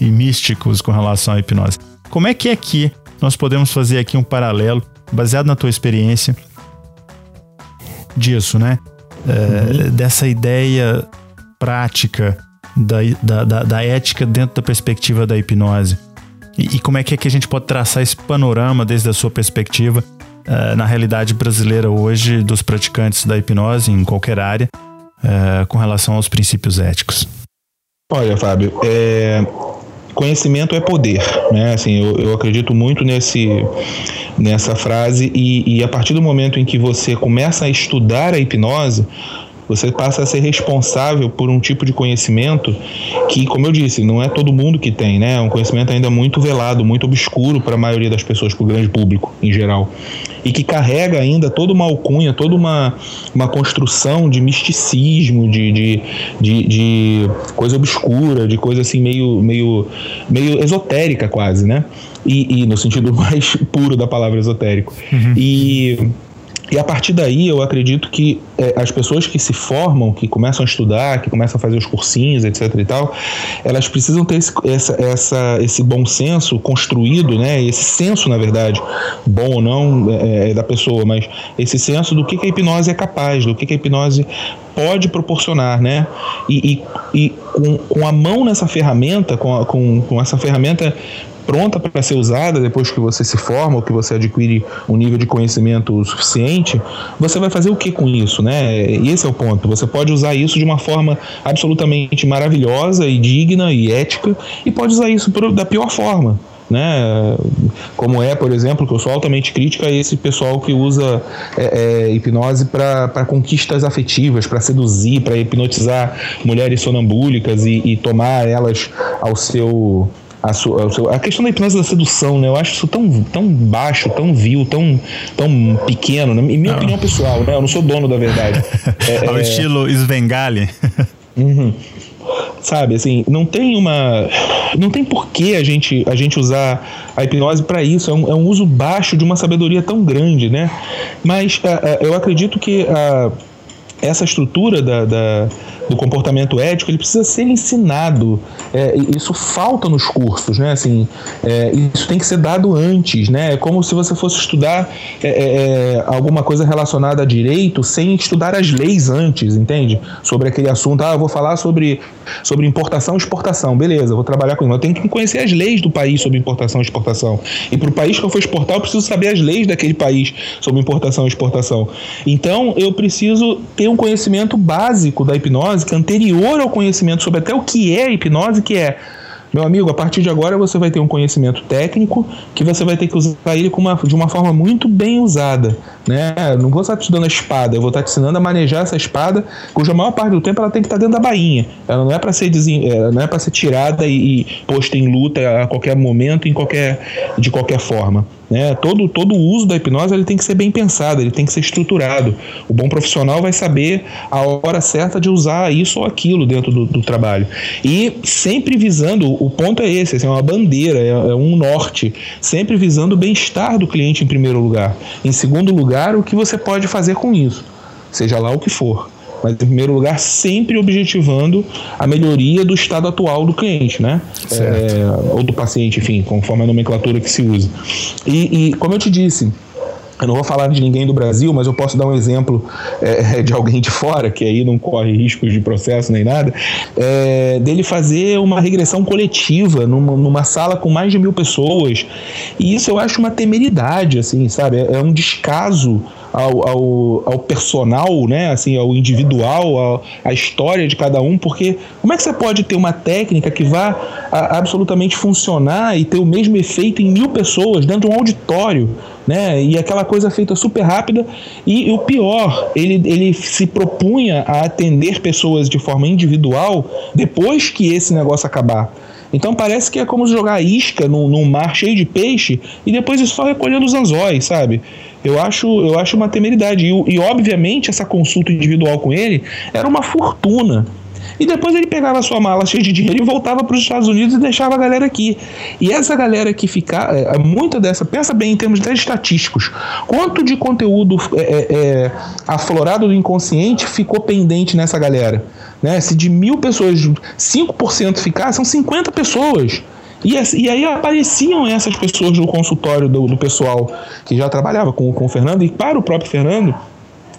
e místicos com relação à hipnose. Como é que aqui nós podemos fazer aqui um paralelo, baseado na tua experiência, disso, né? É, dessa ideia prática da, da, da, da, ética dentro da perspectiva da hipnose. E, e, como é que, é que a gente pode traçar esse panorama desde a sua perspectiva uh, na realidade brasileira hoje dos praticantes da hipnose em qualquer área uh, com relação aos princípios éticos? Olha, Fábio, é, conhecimento é poder, né? Assim, eu, eu acredito muito nesse, nessa frase e, e a partir do momento em que você começa a estudar a hipnose, você passa a ser responsável por um tipo de conhecimento que, como eu disse, não é todo mundo que tem, né? É um conhecimento ainda muito velado, muito obscuro para a maioria das pessoas, para o grande público em geral. E que carrega ainda toda uma alcunha, toda uma, uma construção de misticismo, de, de, de, de coisa obscura, de coisa assim meio, meio, meio esotérica quase, né? E, e, no sentido mais puro da palavra esotérico. Uhum. E e a partir daí, eu acredito que é, as pessoas que se formam, que começam a estudar, que começam a fazer os cursinhos, etc. e tal, elas precisam ter esse, essa, essa, esse bom senso construído, né? Esse senso, na verdade, bom ou não é, é da pessoa, mas esse senso do que, que a hipnose é capaz, do que, que a hipnose pode proporcionar, né? E, e, e com, com, a mão nessa ferramenta, com, a, com, com essa ferramenta pronta para ser usada depois que você se forma ou que você adquire um nível de conhecimento suficiente, você vai fazer o que com isso, né? E esse é o ponto. Você pode usar isso de uma forma absolutamente maravilhosa e digna e ética, e pode usar isso da pior forma. Né? Como é, por exemplo, que eu sou altamente crítica a esse pessoal que usa é, é, hipnose para conquistas afetivas, para seduzir, para hipnotizar mulheres sonambúlicas e, e tomar elas ao seu a, sua, a, questão da hipnose da sedução, né? Eu acho isso tão, tão baixo, tão vil, tão, tão pequeno, né? Em minha não. opinião pessoal, né? Eu não sou dono da verdade. é, Ao é... estilo Svengali. uhum. Sabe, assim, não tem uma. Não tem porquê a gente, a gente usar a hipnose para isso. É um, é um, uso baixo de uma sabedoria tão grande, né? Mas uh, uh, eu acredito que essa estrutura da, da do comportamento ético, ele precisa ser ensinado. É, isso falta nos cursos, né? Assim, é, isso tem que ser dado antes, né? É como se você fosse estudar é, é, é, alguma coisa relacionada a direito sem estudar as leis antes, entende? Sobre aquele assunto. Ah, eu vou falar sobre, sobre importação e exportação. Beleza, vou trabalhar com isso. Eu tenho que conhecer as leis do país sobre importação e exportação. E para o país que eu for exportar, eu preciso saber as leis daquele país sobre importação e exportação. Então, eu preciso ter um conhecimento básico da hipnose que é anterior ao conhecimento sobre até o que é hipnose, que é meu amigo, a partir de agora você vai ter um conhecimento técnico que você vai ter que usar ele uma, de uma forma muito bem usada. Né? Não vou estar te dando a espada, eu vou estar te ensinando a manejar essa espada, cuja maior parte do tempo ela tem que estar dentro da bainha. Ela não é para ser, não é ser tirada e, e posta em luta a qualquer momento, em qualquer, de qualquer forma. Né? Todo, todo o uso da hipnose ele tem que ser bem pensado, ele tem que ser estruturado. O bom profissional vai saber a hora certa de usar isso ou aquilo dentro do, do trabalho. E sempre visando, o ponto é esse, assim, é uma bandeira, é, é um norte, sempre visando o bem-estar do cliente em primeiro lugar. Em segundo lugar, o que você pode fazer com isso, seja lá o que for mas em primeiro lugar sempre objetivando a melhoria do estado atual do cliente, né? É, ou do paciente, enfim, conforme a nomenclatura que se usa. E, e como eu te disse, eu não vou falar de ninguém do Brasil, mas eu posso dar um exemplo é, de alguém de fora, que aí não corre riscos de processo nem nada, é, dele fazer uma regressão coletiva numa, numa, sala com mais de mil pessoas. E isso eu acho uma temeridade, assim, sabe? É, é um descaso ao, ao, ao, personal, né? assim, ao individual, à história de cada um, porque como é que você pode ter uma técnica que vá a, absolutamente funcionar e ter o mesmo efeito em mil pessoas dentro de um auditório? Né? E aquela coisa feita super rápida. E, o pior, ele, ele se propunha a atender pessoas de forma individual depois que esse negócio acabar. Então parece que é como jogar isca num, num mar cheio de peixe e depois só recolhendo os anzóis, sabe? Eu acho, eu acho uma temeridade. E, e, obviamente, essa consulta individual com ele era uma fortuna. E depois ele pegava a sua mala cheia de dinheiro e voltava para os Estados Unidos e deixava a galera aqui. E essa galera que fica, é, é, muita dessa, pensa bem em termos de estatísticos, quanto de conteúdo é, é, é, aflorado do inconsciente ficou pendente nessa galera? Né? Se de mil pessoas, 5% ficar, são 50 pessoas. E, e, aí apareciam essas pessoas no consultório do, do pessoal que já trabalhava com, com o Fernando e para o próprio Fernando,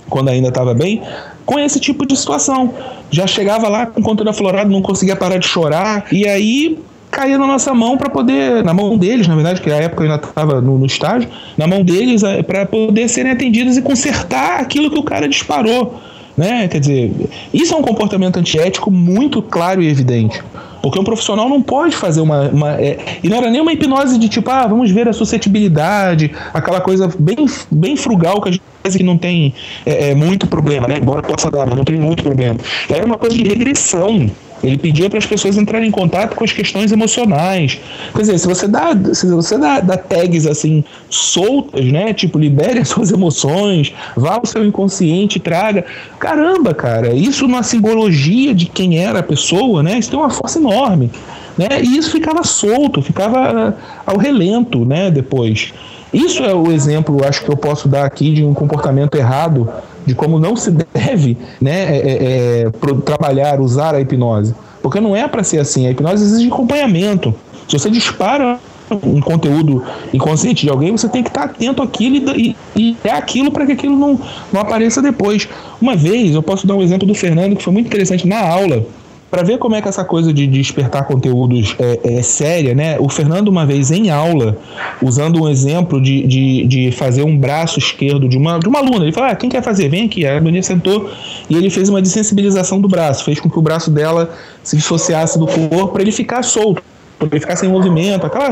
quando ainda estava bem, com esse tipo de situação. Já chegava lá com conteúdo aflorado, não conseguia parar de chorar, e aí caía na nossa mão para poder, na mão deles, na verdade, que na época eu ainda estava no, no, estágio, na mão deles é, para poder serem atendidos e consertar aquilo que o cara disparou. Né? Quer dizer, isso é um comportamento antiético muito claro e evidente. Porque um profissional não pode fazer uma. uma é, e não era nem uma hipnose de tipo, ah, vamos ver a suscetibilidade, aquela coisa bem, bem frugal que a gente que não tem é, é, muito problema, né? Embora possa dar, mas não tem muito problema. Era uma coisa de regressão. Ele pedia para as pessoas entrarem em contato com as questões emocionais. Quer dizer, se você dá, se você dá, dá tags assim soltas, né? Tipo, libere as suas emoções, vá ao seu inconsciente, traga. Caramba, cara, isso numa simbologia de quem era a pessoa, né? Isso tem uma força enorme. Né? E isso ficava solto, ficava ao relento, né? Depois. Isso é o exemplo, acho que eu posso dar aqui de um comportamento errado de como não se deve né, é, é, é trabalhar, usar a hipnose. Porque não é para ser assim. A hipnose exige acompanhamento. Se você dispara um conteúdo inconsciente de alguém, você tem que estar atento àquilo e, e, e é aquilo para que aquilo não, não apareça depois. Uma vez, eu posso dar um exemplo do Fernando que foi muito interessante na aula para ver como é que essa coisa de despertar conteúdos é, é, séria, né? O Fernando, uma vez em aula, usando um exemplo de, de, de fazer um braço esquerdo de uma, de uma aluna, ele falou: ah, quem quer fazer? Vem aqui. A aluna sentou e ele fez uma desensibilização do braço, fez com que o braço dela se dissociasse do corpo para ele ficar solto poder ficar sem movimento, aquela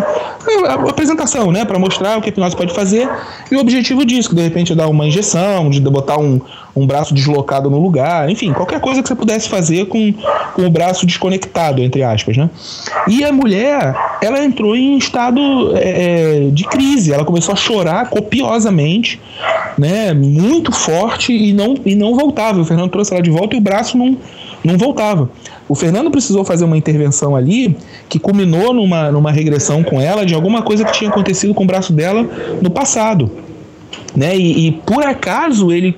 apresentação, né, para mostrar o que a hipnose pode fazer e o objetivo disso, que de repente dar uma injeção, de botar um, um braço deslocado no lugar, enfim, qualquer coisa que você pudesse fazer com, com o braço desconectado, entre aspas, né. E a mulher, ela entrou em estado é, é de crise, ela começou a chorar copiosamente, né, muito forte e não, e não voltava. O Fernando trouxe ela de volta e o braço não, não voltava. O Fernando precisou fazer uma intervenção ali que culminou numa, numa regressão com ela de alguma coisa que tinha acontecido com o braço dela no passado. Né? E, e por acaso ele.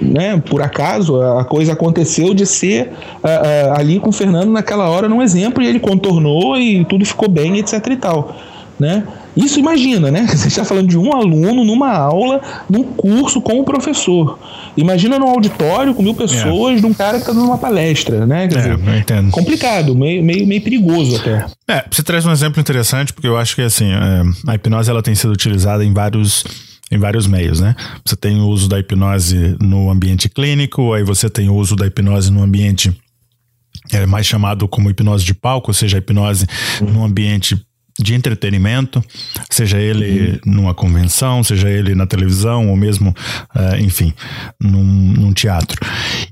Né, por acaso a coisa aconteceu de ser uh, uh, ali com o Fernando naquela hora num exemplo e ele contornou e tudo ficou bem, etc e tal, né? Isso imagina, né? Você está falando de um aluno numa aula, num curso com o professor. Imagina num auditório com mil pessoas, é. de um cara que está dando uma palestra, né? Quer é, dizer, entendo. Complicado, meio, meio, meio perigoso até. É, você traz um exemplo interessante, porque eu acho que assim, é, a hipnose ela tem sido utilizada em vários em vários meios, né? Você tem o uso da hipnose no ambiente clínico, aí você tem o uso da hipnose no ambiente é mais chamado como hipnose de palco, ou seja, a hipnose uhum. no ambiente de entretenimento, seja ele uhum. numa convenção, seja ele na televisão ou mesmo, uh, enfim, num, num, teatro.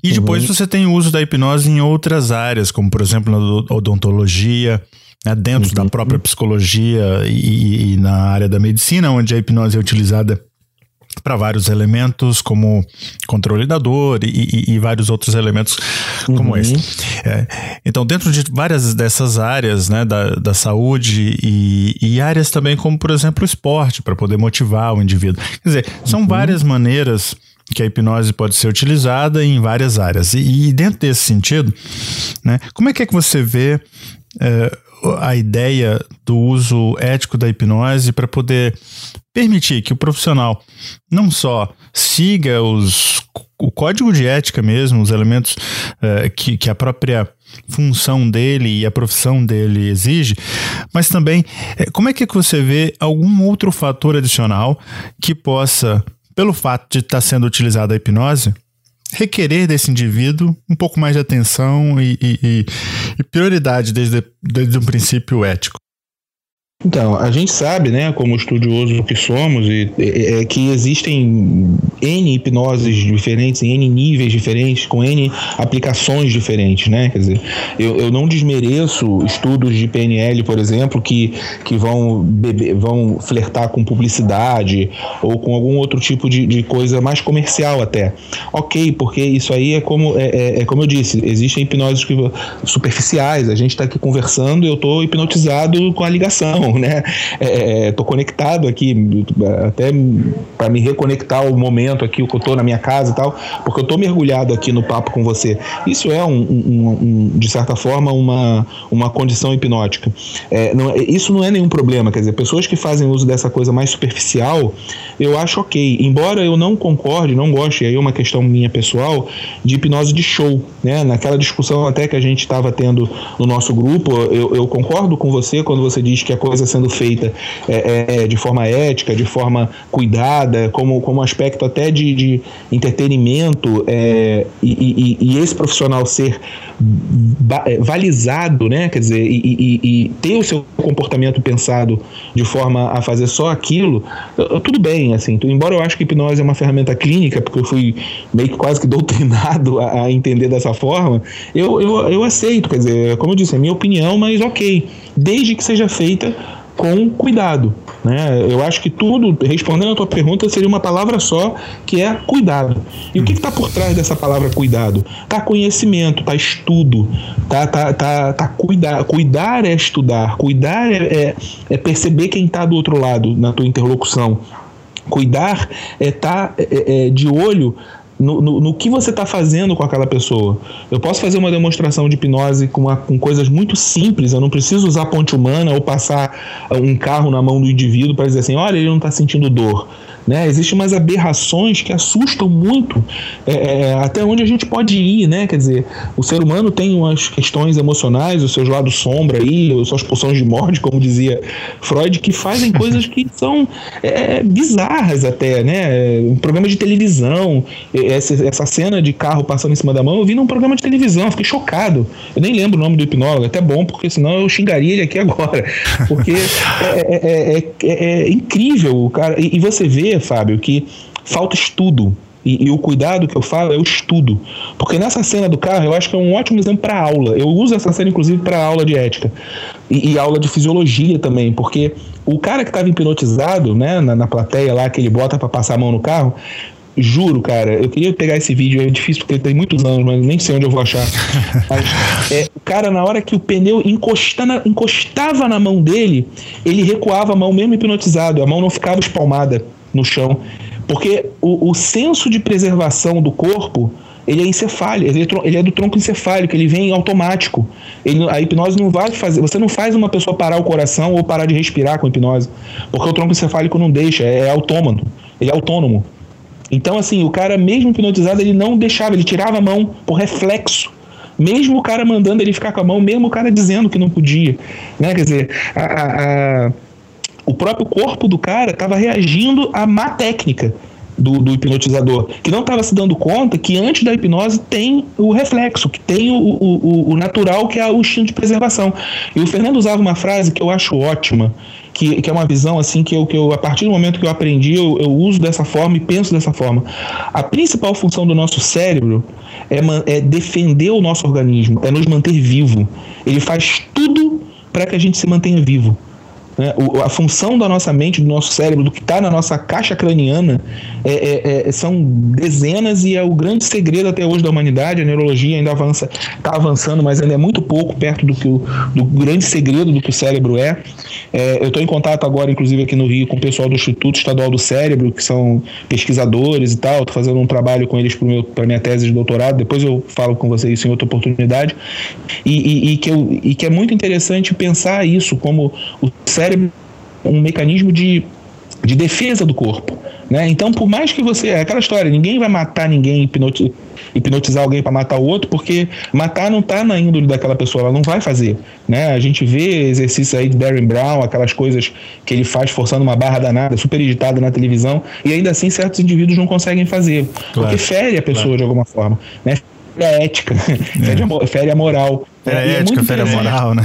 E uhum. depois você tem o uso da hipnose em outras áreas, como por exemplo na odontologia, né, dentro uhum. da própria psicologia e, e na área da medicina, onde a hipnose é utilizada para vários elementos, como controle da dor e, e, e vários outros elementos como uhum. esse. É, então, dentro de várias dessas áreas né, da, da saúde e, e áreas também, como por exemplo o esporte, para poder motivar o indivíduo. Quer dizer, são uhum. várias maneiras que a hipnose pode ser utilizada em várias áreas. E, e dentro desse sentido, né, como é que é que você vê é, a ideia do uso ético da hipnose para poder permitir que o profissional não só siga os, o código de ética mesmo, os elementos uh, que, que a própria função dele e a profissão dele exige, mas também eh, como é que você vê algum outro fator adicional que possa, pelo fato de estar sendo utilizada a hipnose, requerer desse indivíduo um pouco mais de atenção e, e, e prioridade desde, desde um princípio ético. Então, a gente sabe, né, como estudioso que somos, e, é, que existem N hipnoses diferentes, N níveis diferentes, com N aplicações diferentes, né? Quer dizer, eu, eu não desmereço estudos de PNL, por exemplo, que, que vão, beber, vão flertar com publicidade ou com algum outro tipo de, de coisa mais comercial até. Ok, porque isso aí é como, é, é, é como eu disse, existem hipnoses que, superficiais, a gente está aqui conversando eu estou hipnotizado com a ligação né? É, é, tô conectado aqui, até para me reconectar ao momento aqui, o que eu tô na minha casa e tal, porque eu tô mergulhado aqui no papo com você. Isso é, um, um, um de certa forma, uma, uma condição hipnótica. É, não, é, isso não é nenhum problema, quer dizer, pessoas que fazem uso dessa coisa mais superficial, eu acho ok. Embora eu não concorde, não goste, aí é uma questão minha pessoal, de hipnose de show, né? Naquela discussão até que a gente estava tendo no nosso grupo, eu, eu concordo com você quando você diz que a coisa sendo feita é, é, de forma ética, de forma cuidada, como, como aspecto até de, de entretenimento, é, e, e, e, esse profissional ser é, balizado, né? quer dizer, e, e, ter o seu comportamento pensado de forma a fazer só aquilo, tudo bem, assim, embora eu acho que hipnose é uma ferramenta clínica, porque eu fui meio que quase que doutrinado a, a entender dessa forma, eu, eu, eu aceito, quer dizer, como eu disse, é minha opinião, mas ok, desde que seja feita com cuidado. Né? Eu acho que tudo, respondendo a tua pergunta, seria uma palavra só, que é cuidado. E o que está por trás dessa palavra cuidado? Tá conhecimento, tá estudo, tá, tá, tá, tá cuidar. Cuidar é estudar, cuidar é, é, é perceber quem está do outro lado na tua interlocução. Cuidar é estar tá, é, é, de olho no, no, no, que você está fazendo com aquela pessoa. Eu posso fazer uma demonstração de hipnose com, uma, com coisas muito simples, eu não preciso usar ponte humana ou passar um carro na mão do indivíduo para dizer assim: olha, ele não está sentindo dor. Né? Existem umas aberrações que assustam muito é, é, até onde a gente pode ir, né? Quer dizer, o ser humano tem umas questões emocionais, os seus lados sombra aí, as suas pulsões de morte, como dizia Freud, que fazem coisas que são é, bizarras até, né? Um programa de televisão, essa, essa cena de carro passando em cima da mão, eu vi num programa de televisão, fiquei chocado. Eu nem lembro o nome do hipnólogo, é até bom, porque senão eu xingaria ele aqui agora. Porque é, é, é, incrível, cara. E, e você vê Fábio, que falta estudo. E, e, o cuidado que eu falo é o estudo. Porque nessa cena do carro, eu acho que é um ótimo exemplo para aula. Eu uso essa cena, inclusive, para aula de ética. E, e, aula de fisiologia também. Porque o cara que estava hipnotizado, né, na, na plateia lá, que ele bota para passar a mão no carro, Juro, cara, eu queria pegar esse vídeo, é difícil porque tem muitos anos, mas nem sei onde eu vou achar. Mas, é, o cara, na hora que o pneu encosta na, encostava na mão dele, ele recuava a mão mesmo hipnotizado, a mão não ficava espalmada no chão. Porque o, o senso de preservação do corpo ele é encefálico, ele é, é, do tronco encefálico, ele vem automático. Ele, a hipnose não vai fazer. Você não faz uma pessoa parar o coração ou parar de respirar com hipnose, porque o tronco encefálico não deixa, é, é autônomo, ele é autônomo. Então, assim, o cara, mesmo hipnotizado, ele não deixava, ele tirava a mão por reflexo. Mesmo o cara mandando ele ficar com a mão, mesmo o cara dizendo que não podia. Né? Quer dizer, a, a o próprio corpo do cara estava reagindo à má técnica do, do hipnotizador, que não estava se dando conta que antes da hipnose tem o reflexo, que tem o, o, o, natural, que é o instinto de preservação. E o Fernando usava uma frase que eu acho ótima, que, que é uma visão assim que eu, que eu, a partir do momento que eu aprendi, eu, eu uso dessa forma e penso dessa forma. A principal função do nosso cérebro é, é defender o nosso organismo, é nos manter vivo. Ele faz tudo para que a gente se mantenha vivo. Né? O, a função da nossa mente, do nosso cérebro, do que está na nossa caixa craniana, é, é, é, são dezenas e é o grande segredo até hoje da humanidade. A neurologia ainda avança, está avançando, mas ainda é muito pouco perto do que o do grande segredo do que o cérebro é. é eu estou em contato agora, inclusive aqui no Rio, com o pessoal do Instituto Estadual do Cérebro, que são pesquisadores e tal. Estou fazendo um trabalho com eles para minha tese de doutorado. Depois eu falo com vocês isso em outra oportunidade. E, e, e que eu, e que é muito interessante pensar isso como o cérebro um mecanismo de, de defesa do corpo. Né? Então, por mais que você. É aquela história, ninguém vai matar ninguém, hipnotizar, hipnotizar alguém para matar o outro, porque matar não está na índole daquela pessoa, ela não vai fazer. Né? A gente vê exercício aí de Darren Brown, aquelas coisas que ele faz forçando uma barra danada, super editada na televisão, e ainda assim certos indivíduos não conseguem fazer. Claro. Porque fere a pessoa claro. de alguma forma. Né? Fere a ética, é. fere, a, fere a moral. Fere a é ética, fere a moral, né?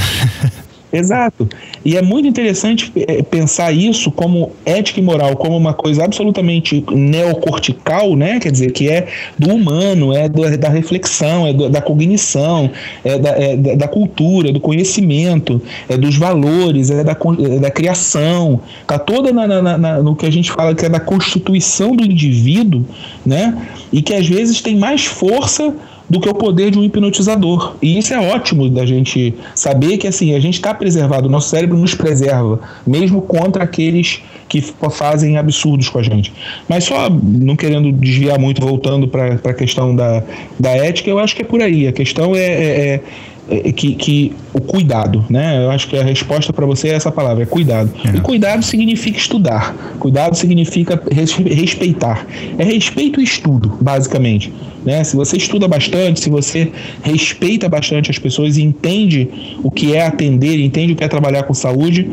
Exato. E é muito interessante é, pensar isso como ética e moral, como uma coisa absolutamente neocortical, né? Quer dizer, que é do humano, é da reflexão, é da cognição, é da, é da cultura, do conhecimento, é dos valores, é da, é da criação. Está toda na, na, na, no que a gente fala que é da constituição do indivíduo, né? E que às vezes tem mais força do que o poder de um hipnotizador. E isso é ótimo da gente saber que assim, a gente está preservado, o nosso cérebro nos preserva, mesmo contra aqueles que fazem absurdos com a gente. Mas só não querendo desviar muito, voltando para a questão da, da ética, eu acho que é por aí. A questão é, é, é é, que, que, o cuidado, né? Eu acho que a resposta para você é essa palavra, é cuidado. É. E cuidado significa estudar. Cuidado significa respeitar. É respeito e estudo, basicamente. Né? Se você estuda bastante, se você respeita bastante as pessoas e entende o que é atender, entende o que é trabalhar com saúde,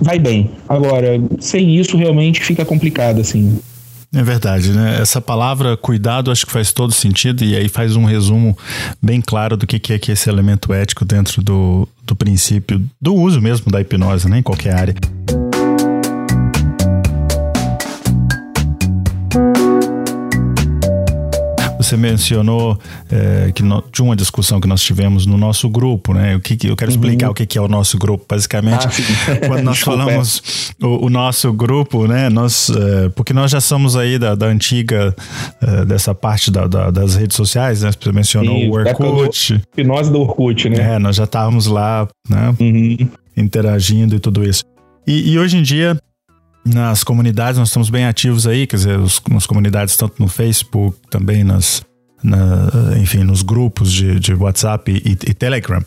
vai bem. Agora, sem isso realmente fica complicado, assim. É verdade, né? Essa palavra cuidado acho que faz todo sentido e aí faz um resumo bem claro do que é que esse elemento ético dentro do, do princípio do uso mesmo da hipnose, né? Em qualquer área. Você mencionou é, que no, de uma discussão que nós tivemos no nosso grupo, né? O que, eu quero explicar uhum. o que, que é o nosso grupo, basicamente. Ah, quando nós falamos o, o, nosso grupo, né? Nós, é, porque nós já somos aí da, da antiga é, dessa parte da, da, das redes sociais, né? Você mencionou Sim, o Orkut. Nós do Orkut, né? É, nós já estávamos lá, né? Uhum. Interagindo e tudo isso. E, e hoje em dia nas comunidades, nós estamos bem ativos aí, quer dizer, os, nas comunidades, tanto no Facebook, também nas, na, enfim, nos grupos de, de WhatsApp e, e Telegram.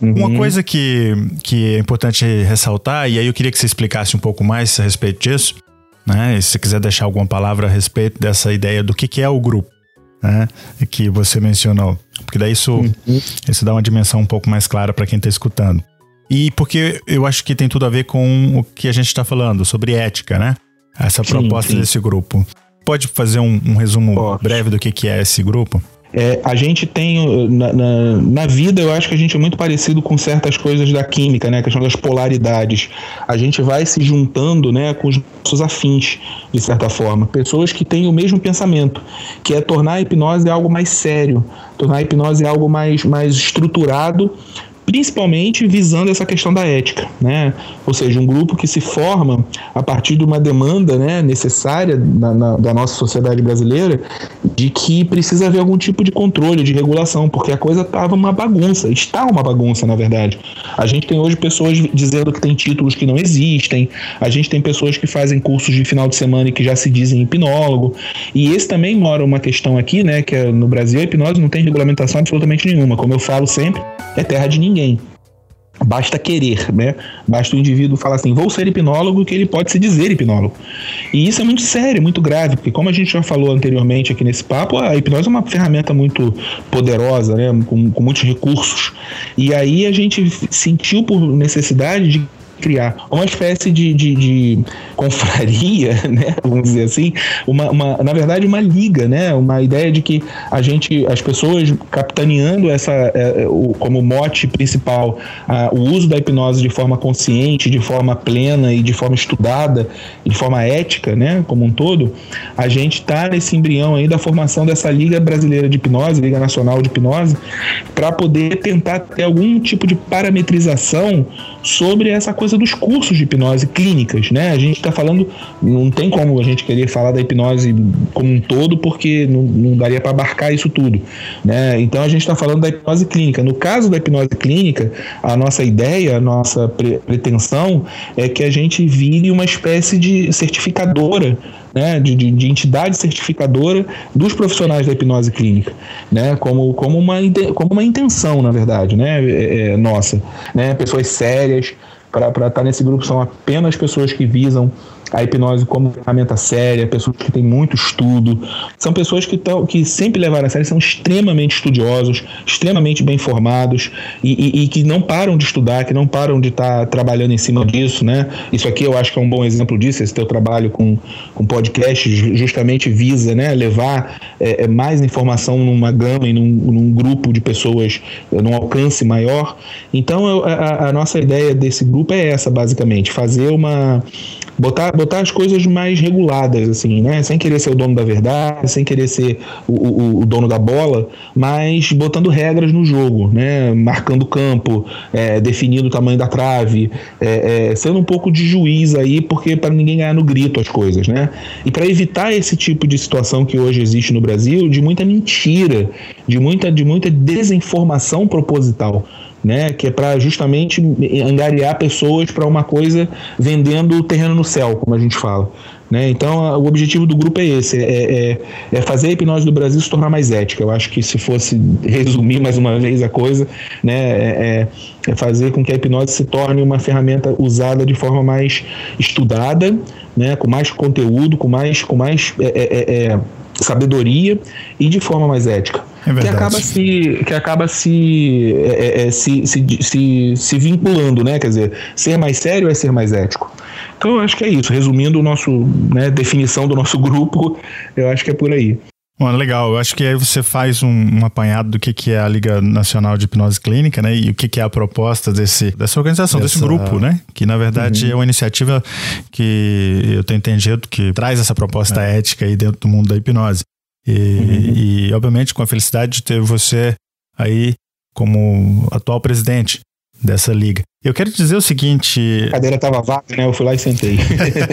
Uhum. Uma coisa que, que é importante ressaltar, e aí eu queria que você explicasse um pouco mais a respeito disso, né? E se você quiser deixar alguma palavra a respeito dessa ideia do que, que é o grupo, né? Que você mencionou. Porque daí isso, uhum. isso dá uma dimensão um pouco mais clara para quem está escutando. E porque eu acho que tem tudo a ver com o que a gente está falando, sobre ética, né? Essa sim, proposta sim. desse grupo. Pode fazer um, um resumo Pode. breve do que, que é esse grupo? É, a gente tem na, na, na, vida, eu acho que a gente é muito parecido com certas coisas da química, né? A questão das polaridades. A gente vai se juntando, né, com os nossos afins, de certa forma. Pessoas que têm o mesmo pensamento, que é tornar a hipnose algo mais sério, tornar a hipnose algo mais, mais estruturado principalmente visando essa questão da ética, né? Ou seja, um grupo que se forma a partir de uma demanda né, necessária na, na, da nossa sociedade brasileira de que precisa haver algum tipo de controle, de regulação, porque a coisa estava uma bagunça, está uma bagunça, na verdade. A gente tem hoje pessoas dizendo que tem títulos que não existem, a gente tem pessoas que fazem cursos de final de semana e que já se dizem hipnólogo, e esse também mora uma questão aqui, né, que é, no Brasil a hipnose não tem regulamentação absolutamente nenhuma, como eu falo sempre, é terra de ninguém ninguém. Basta querer, né? Basta o indivíduo falar assim, vou ser hipnólogo, que ele pode se dizer hipnólogo. E isso é muito sério, muito grave, porque como a gente já falou anteriormente aqui nesse papo, a hipnose é uma ferramenta muito poderosa, né? Com, com muitos recursos. E aí a gente sentiu por necessidade de criar uma espécie de, de, de confraria, né? Vamos dizer assim, uma, uma, na verdade, uma liga, né? Uma ideia de que a gente, as pessoas capitaneando essa, é, o, como mote principal, a, o uso da hipnose de forma consciente, de forma plena e de forma estudada, de forma ética, né? Como um todo, a gente está nesse embrião aí da formação dessa Liga Brasileira de Hipnose, Liga Nacional de Hipnose, para poder tentar ter algum tipo de parametrização sobre essa coisa coisa dos cursos de hipnose clínicas, né? A gente está falando, não tem como a gente querer falar da hipnose como um todo, porque não, não daria para abarcar isso tudo, né? Então a gente está falando da hipnose clínica. No caso da hipnose clínica, a nossa ideia, a nossa pretensão é que a gente vire uma espécie de certificadora né, de, de, de, entidade certificadora dos profissionais da hipnose clínica, né, como, como, uma, como uma intenção, na verdade, né, é, é, nossa. Né, pessoas sérias, para estar tá nesse grupo são apenas pessoas que visam a hipnose como ferramenta séria, pessoas que têm muito estudo, são pessoas que, tão, que sempre levaram a sério, são extremamente estudiosos, extremamente bem formados e, e, e que não param de estudar, que não param de estar tá trabalhando em cima disso, né? Isso aqui eu acho que é um bom exemplo disso, esse teu trabalho com, com podcast justamente visa né, levar é, é mais informação numa gama e num, num grupo de pessoas, num alcance maior. Então eu, a, a nossa ideia desse grupo é essa, basicamente, fazer uma botar, botar as coisas mais reguladas, assim, né? Sem querer ser o dono da verdade, sem querer ser o, o, o dono da bola, mas botando regras no jogo, né? Marcando campo, é, definindo o tamanho da trave, é, é, sendo um pouco de juiz aí, porque para ninguém ganhar no grito as coisas, né? E para evitar esse tipo de situação que hoje existe no Brasil, de muita mentira, de muita, de muita desinformação proposital né? Que é para justamente angariar pessoas para uma coisa vendendo o terreno no céu, como a gente fala. Né? Então, a, o objetivo do grupo é esse: é, é, é, fazer a hipnose do Brasil se tornar mais ética. Eu acho que se fosse resumir mais uma vez a coisa, né, é, é, é fazer com que a hipnose se torne uma ferramenta usada de forma mais estudada, né, com mais conteúdo, com mais, com mais é, é, sabedoria e de forma mais ética. É que acaba se que acaba se, é, é, se, se, se, se, vinculando, né? Quer dizer, ser mais sério é ser mais ético. Então eu acho que é isso. Resumindo o nosso né, definição do nosso grupo, eu acho que é por aí. Bom, legal. Eu acho que aí você faz um, um, apanhado do que, que é a Liga Nacional de Hipnose Clínica, né? E o que, que é a proposta desse, dessa organização, desse grupo, né? Que na verdade uhum. é uma iniciativa que eu tenho entendido que traz essa proposta é. ética aí dentro do mundo da hipnose. E, uhum. e, obviamente, com a felicidade de ter você aí como atual presidente dessa liga. Eu quero dizer o seguinte. A cadeira estava vaga, né? Eu fui lá e sentei.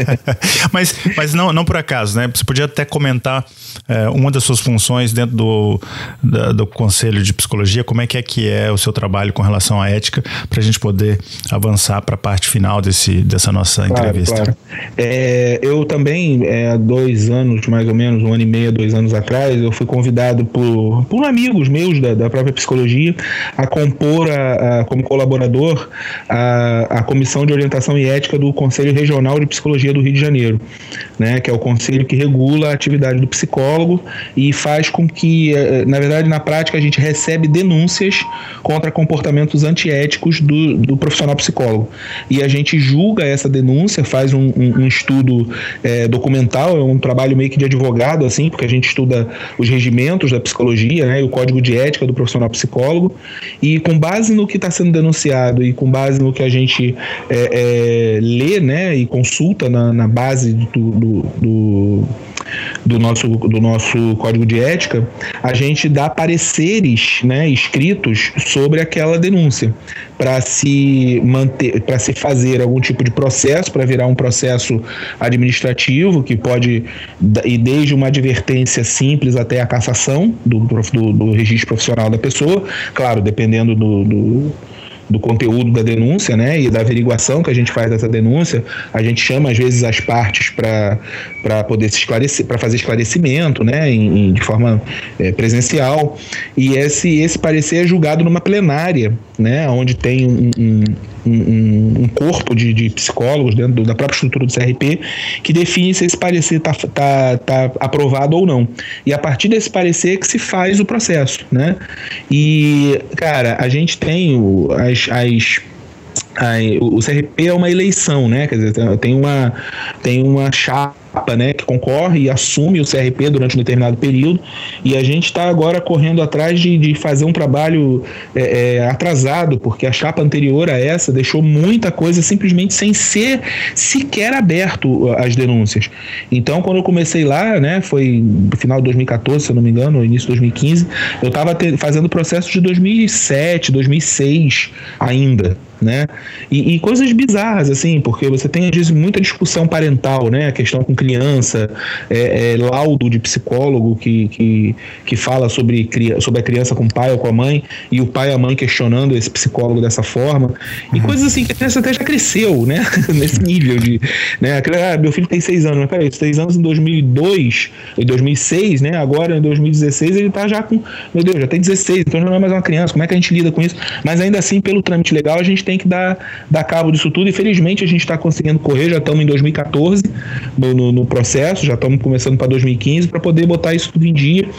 mas mas não, não por acaso, né? Você podia até comentar é, uma das suas funções dentro do, da, do Conselho de Psicologia, como é que é que é o seu trabalho com relação à ética, para a gente poder avançar para a parte final desse, dessa nossa claro, entrevista. Claro. É, eu também, é, há dois anos, mais ou menos, um ano e meio, dois anos atrás, eu fui convidado por, por amigos meus da, da própria psicologia a compor a, a como colaborador a, a Comissão de Orientação e Ética do Conselho Regional de Psicologia do Rio de Janeiro, né, que é o conselho que regula a atividade do psicólogo e faz com que, eh, na verdade, na prática, a gente recebe denúncias contra comportamentos antiéticos do, do profissional psicólogo. E a gente julga essa denúncia, faz um, um, um estudo é, documental, é um trabalho meio que de advogado, assim, porque a gente estuda os regimentos da psicologia, né, e o código de ética do profissional psicólogo, e com base no que está sendo denunciado e com base base no que a gente é, é, lê né, e consulta na, na base do, do, do, do, nosso, do nosso código de ética, a gente dá pareceres né, escritos sobre aquela denúncia para se manter, para se fazer algum tipo de processo, para virar um processo administrativo que pode ir desde uma advertência simples até a cassação do, do, do registro profissional da pessoa, claro, dependendo do, do do conteúdo da denúncia, né, e da averiguação que a gente faz dessa denúncia, a gente chama às vezes as partes para poder se esclarecer, para fazer esclarecimento, né, em, em de forma é, presencial, e esse esse parecer é julgado numa plenária, né, onde tem um, um um, um corpo de, de, psicólogos dentro do, da própria estrutura do CRP que define se esse parecer está tá, tá aprovado ou não. E a partir desse parecer que se faz o processo, né? E, cara, a gente tem o, as, as o CRP é uma eleição, né? Quer dizer, tem uma, tem uma chapa né, que concorre e assume o CRP durante um determinado período, e a gente está agora correndo atrás de, de fazer um trabalho é, é, atrasado, porque a chapa anterior a essa deixou muita coisa simplesmente sem ser sequer aberto as denúncias. Então, quando eu comecei lá, né, foi no final de 2014, se eu não me engano, início de 2015, eu estava fazendo processo de 2007, 2006 ainda né? E, e, coisas bizarras, assim, porque você tem, às vezes, muita discussão parental, né? A questão com criança, é, é, laudo de psicólogo que, que, que fala sobre, sobre a criança com o pai ou com a mãe, e o pai e a mãe questionando esse psicólogo dessa forma. E uhum. coisas assim que a criança até já cresceu, né? Nesse nível de. Né? Ah, meu filho tem seis anos, mas peraí, seis anos em 2002, em 2006, né? Agora em 2016 ele tá já com. Meu Deus, já tem 16, então já não é mais uma criança. Como é que a gente lida com isso? Mas ainda assim, pelo trâmite legal, a gente tem que dar, dar cabo disso tudo. E felizmente a gente está conseguindo correr, já estamos em 2014 no, no, no processo, já estamos começando para 2015 para poder botar isso tudo em dia.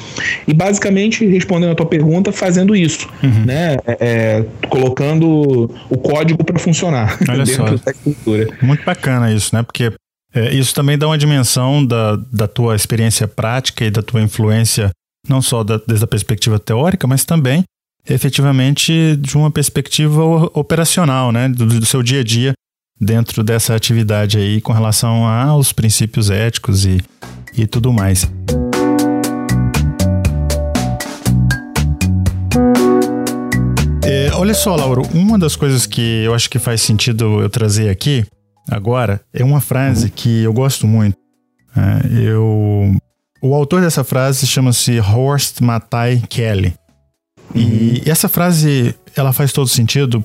E basicamente, respondendo a tua pergunta, fazendo isso, uhum. né? É, é colocando o código para funcionar Olha dentro só. da cultura. Muito bacana isso, né? Porque é, isso também dá uma dimensão da, da tua experiência prática e da tua influência, não só da, desde a perspectiva teórica, mas também efetivamente de uma perspectiva operacional, né, do, do seu dia a dia dentro dessa atividade aí com relação aos princípios éticos e, e tudo mais. É, olha só, Lauro, uma das coisas que eu acho que faz sentido eu trazer aqui agora é uma frase que eu gosto muito. É, eu, o autor dessa frase chama-se Horst Matai Kelly. E essa frase, ela faz todo sentido,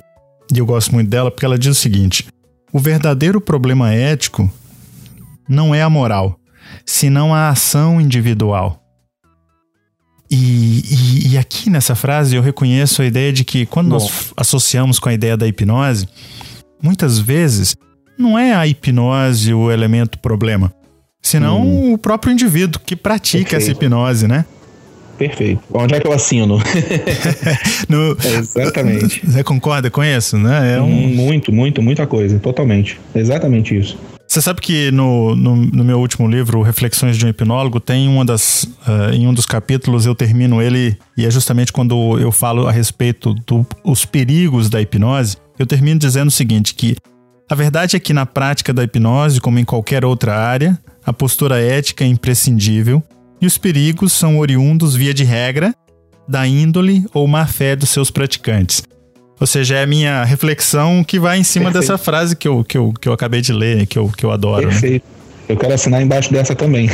e eu gosto muito dela, porque ela diz o seguinte: o verdadeiro problema ético não é a moral, senão a ação individual. E, e, e aqui nessa frase eu reconheço a ideia de que quando Bom. nós associamos com a ideia da hipnose, muitas vezes não é a hipnose o elemento problema, senão hum. o próprio indivíduo que pratica Perfeito. essa hipnose, né? Perfeito. Onde é que eu assino? no, Exatamente. Você concorda com isso, né? É um... Muito, muito, muita coisa. Totalmente. Exatamente isso. Você sabe que no, no, no, meu último livro, Reflexões de um Hipnólogo, tem uma das. Uh, em um dos capítulos eu termino ele, e é justamente quando eu falo a respeito dos do, perigos da hipnose, eu termino dizendo o seguinte: que a verdade é que na prática da hipnose, como em qualquer outra área, a postura ética é imprescindível e os perigos são oriundos, via de regra, da índole ou má fé dos seus praticantes. Ou seja, é a minha reflexão que vai em cima Perfeito. dessa frase que eu, que, eu, que eu acabei de ler, que eu, que eu adoro. Né? Perfeito. Né? Eu quero assinar embaixo dessa também.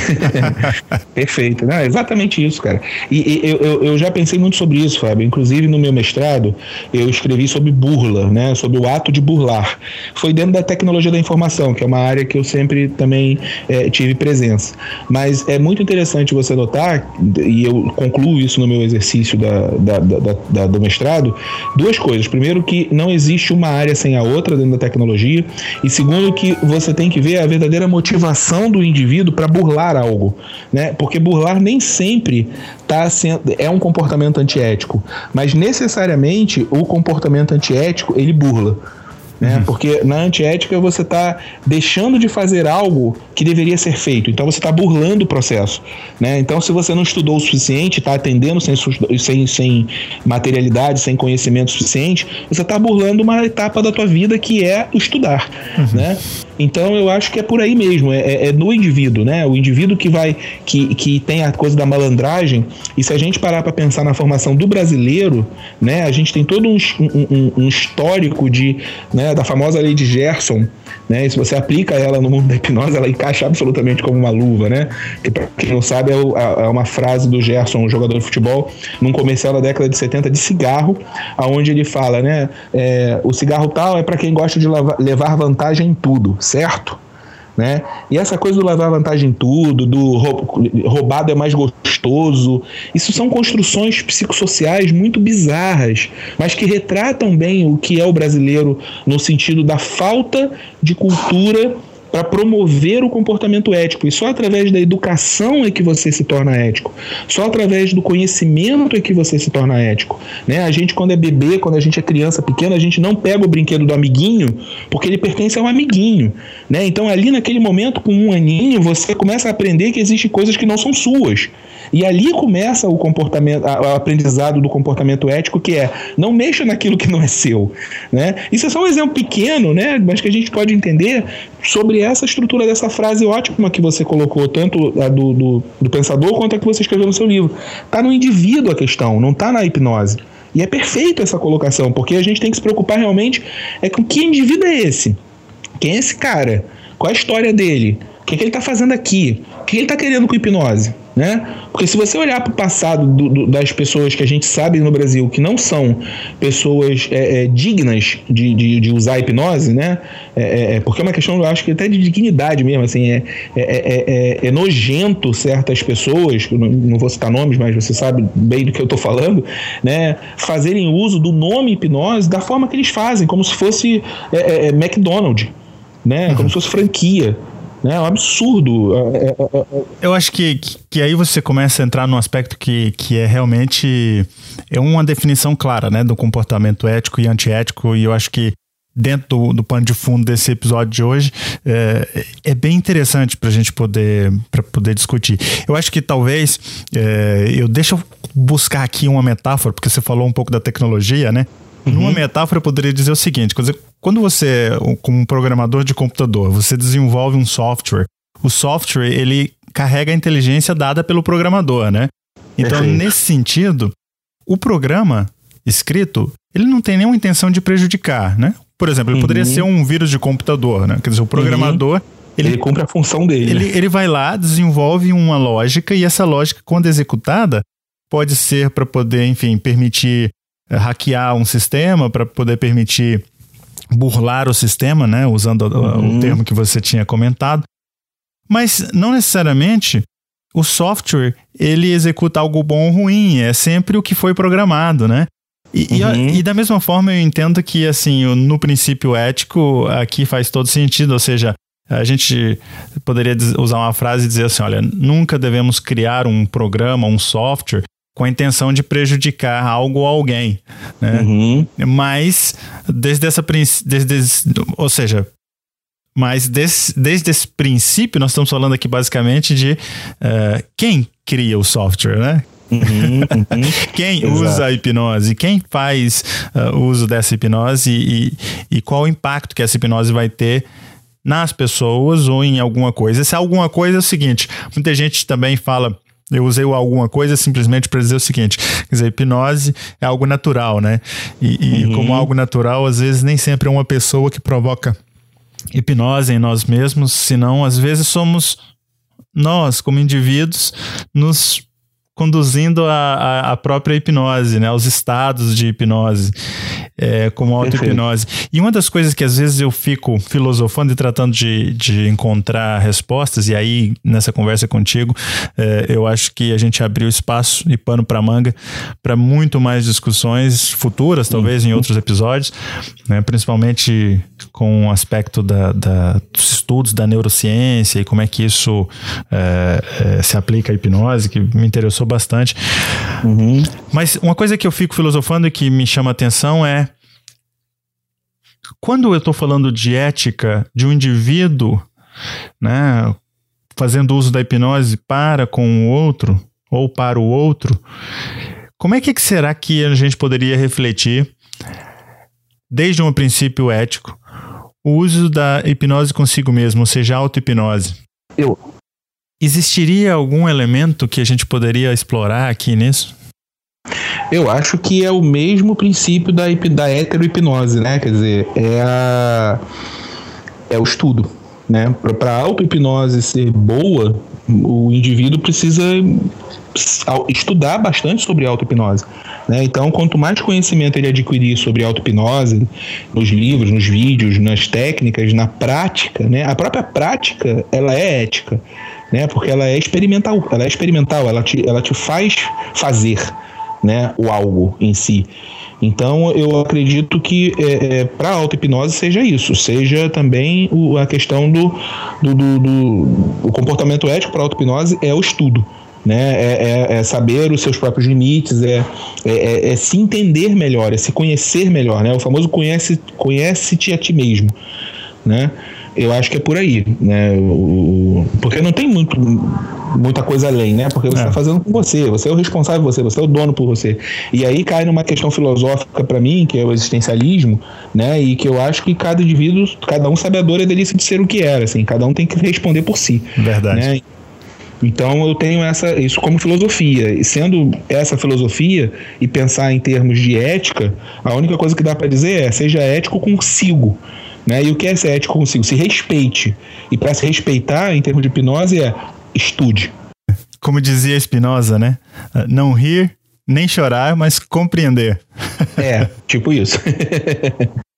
Perfeito. Não, exatamente isso, cara. E, e eu, eu, já pensei muito sobre isso, Fábio. Inclusive, no meu mestrado, eu escrevi sobre burla, né? Sobre o ato de burlar. Foi dentro da tecnologia da informação, que é uma área que eu sempre também é, tive presença. Mas é muito interessante você notar, e eu concluo isso no meu exercício da, da, da, da do mestrado, duas coisas. Primeiro, que não existe uma área sem a outra dentro da tecnologia. E segundo, que você tem que ver a verdadeira motivação ação do indivíduo para burlar algo, né? Porque burlar nem sempre tá sendo, é um comportamento antiético, mas necessariamente o comportamento antiético ele burla. Né? Uhum. Porque na antiética você está deixando de fazer algo que deveria ser feito. Então você está burlando o processo. Né? Então, se você não estudou o suficiente, está atendendo sem, sem, sem materialidade, sem conhecimento suficiente, você está burlando uma etapa da tua vida que é estudar. Uhum. Né? Então eu acho que é por aí mesmo, é, é, é, no indivíduo, né? O indivíduo que vai, que, que tem a coisa da malandragem, e se a gente parar para pensar na formação do brasileiro, né? A gente tem todo um, um, um histórico de, né, da famosa lei de Gerson, né? E se você aplica ela no mundo da hipnose, ela encaixa absolutamente como uma luva, né? Que para quem não sabe é, é, uma frase do Gerson, um jogador de futebol, num comercial da década de 70 de cigarro, aonde ele fala, né? É, o cigarro tal é para quem gosta de levar vantagem em tudo, certo? Né? E essa coisa do levar vantagem em tudo, do roubado é mais gostoso, isso são construções psicossociais muito bizarras, mas que retratam bem o que é o brasileiro no sentido da falta de cultura para promover o comportamento ético. E só através da educação é que você se torna ético. Só através do conhecimento é que você se torna ético. Né? A gente, quando é bebê, quando a gente é criança pequena, a gente não pega o brinquedo do amiguinho porque ele pertence a um amiguinho. Né? Então, ali naquele momento, com um aninho, você começa a aprender que existem coisas que não são suas. E ali começa o comportamento, o aprendizado do comportamento ético, que é não mexa naquilo que não é seu. Né? Isso é só um exemplo pequeno, né? mas que a gente pode entender sobre essa estrutura dessa frase ótima que você colocou, tanto a do, do, do pensador quanto a que você escreveu no seu livro. Está no indivíduo a questão, não está na hipnose. E é perfeito essa colocação, porque a gente tem que se preocupar realmente é com que indivíduo é esse? Quem é esse cara? Qual a história dele? O que, é que ele está fazendo aqui? O que ele está querendo com hipnose? Né? Porque se você olhar para o passado do, do, das pessoas que a gente sabe no Brasil que não são pessoas é, é, dignas de, de, de, usar a hipnose, né? É, é, é porque é uma questão, eu acho que até de dignidade mesmo, assim, é, é, é nojento certas pessoas, não, não, vou citar nomes, mas você sabe bem do que eu estou falando, né? Fazerem uso do nome hipnose da forma que eles fazem, como se fosse McDonald's, né? Como se fosse franquia. Né? É um absurdo. É, é, é, eu acho que, que aí você começa a entrar num aspecto que, que é realmente é uma definição clara né, do comportamento ético e antiético, e eu acho que dentro do, do pano de fundo desse episódio de hoje é, é bem interessante para a gente poder, pra poder discutir. Eu acho que talvez é, eu deixa eu buscar aqui uma metáfora, porque você falou um pouco da tecnologia, né? Uhum. Numa metáfora, eu poderia dizer o seguinte: quando você, como um programador de computador, você desenvolve um software, o software ele carrega a inteligência dada pelo programador, né? Então, Perfeito. nesse sentido, o programa escrito, ele não tem nenhuma intenção de prejudicar, né? Por exemplo, ele uhum. poderia ser um vírus de computador, né? Quer dizer, o programador. Uhum. Ele, ele cumpre a função dele. Ele, ele vai lá, desenvolve uma lógica, e essa lógica, quando executada, pode ser para poder, enfim, permitir é, hackear um sistema para poder permitir burlar o sistema, né? Usando uhum. o termo que você tinha comentado. Mas não necessariamente o software ele executa algo bom ou ruim, é sempre o que foi programado, né? E, uhum. e, e, da mesma forma eu entendo que assim no princípio ético aqui faz todo sentido, ou seja, a gente poderia usar uma frase e dizer assim, olha, nunca devemos criar um programa, um software com a intenção de prejudicar algo ou alguém, né? Uhum. Mas desde essa desde, ou seja, mas desse, desde esse princípio nós estamos falando aqui basicamente de uh, quem cria o software, né? Uhum, uhum. quem usa a hipnose, quem faz uh, uso dessa hipnose e, e qual o impacto que essa hipnose vai ter nas pessoas ou em alguma coisa. Se alguma coisa é o seguinte, muita gente também fala eu usei alguma coisa simplesmente para dizer o seguinte: quer dizer, hipnose é algo natural, né? E, e uhum. como algo natural, às vezes nem sempre é uma pessoa que provoca hipnose em nós mesmos, senão às vezes somos nós, como indivíduos, nos conduzindo a, a, própria hipnose, né? Os estados de hipnose, é, como auto-hipnose. E uma das coisas que às vezes eu fico filosofando e tratando de, de encontrar respostas, e aí nessa conversa contigo, é, eu acho que a gente abriu espaço e pano para manga para muito mais discussões futuras, talvez em outros episódios, né? principalmente com o aspecto da, da, dos estudos da neurociência e como é que isso é, é se aplica à hipnose, que me interessou bastante. Uhum. Mas uma coisa que eu fico filosofando e que me chama atenção é quando eu estou falando de ética de um indivíduo, né, fazendo uso da hipnose para com o outro ou para o outro, como é que será que a gente poderia refletir, desde um princípio ético, o uso da hipnose consigo mesmo, ou seja, auto-hipnose? Eu, Existiria algum elemento que a gente poderia explorar aqui nisso? Eu acho que é o mesmo princípio da, da heterohipnose, né? Quer dizer, é, a, é o estudo. Né? Para a auto-hipnose ser boa, o indivíduo precisa estudar bastante sobre auto-hipnose. Né? Então, quanto mais conhecimento ele adquirir sobre auto-hipnose, nos livros, nos vídeos, nas técnicas, na prática, né? a própria prática ela é ética né? Porque ela é experimental, ela é experimental, ela te, ela te faz fazer, né? O algo em si. Então, eu acredito que é, é, para a auto-hipnose seja isso, seja também o, a questão do, do, do, do comportamento ético para a auto-hipnose é o estudo. Né? É, é, é, saber os seus próprios limites, é, é, é, é, se entender melhor, é se conhecer melhor. Né? O famoso conhece-te conhece a ti mesmo. Né? Eu acho que é por aí, né? O, porque não tem muito, muita coisa além, né? Porque você está é. fazendo com você, você é o responsável por você, você é o dono por você. E aí cai numa questão filosófica para mim, que é o existencialismo, né? E que eu acho que cada indivíduo, cada um sabe a dor e a delícia de ser o que era, assim. Cada um tem que responder por si. Verdade. Né? Então eu tenho essa, isso como filosofia. E sendo essa filosofia e pensar em termos de ética, a única coisa que dá para dizer é seja ético consigo. Né? E o que é ser ético consigo? Se respeite. E para se respeitar, em termos de hipnose, é estude. Como dizia Spinoza, né? Não rir, nem chorar, mas compreender. É, tipo isso.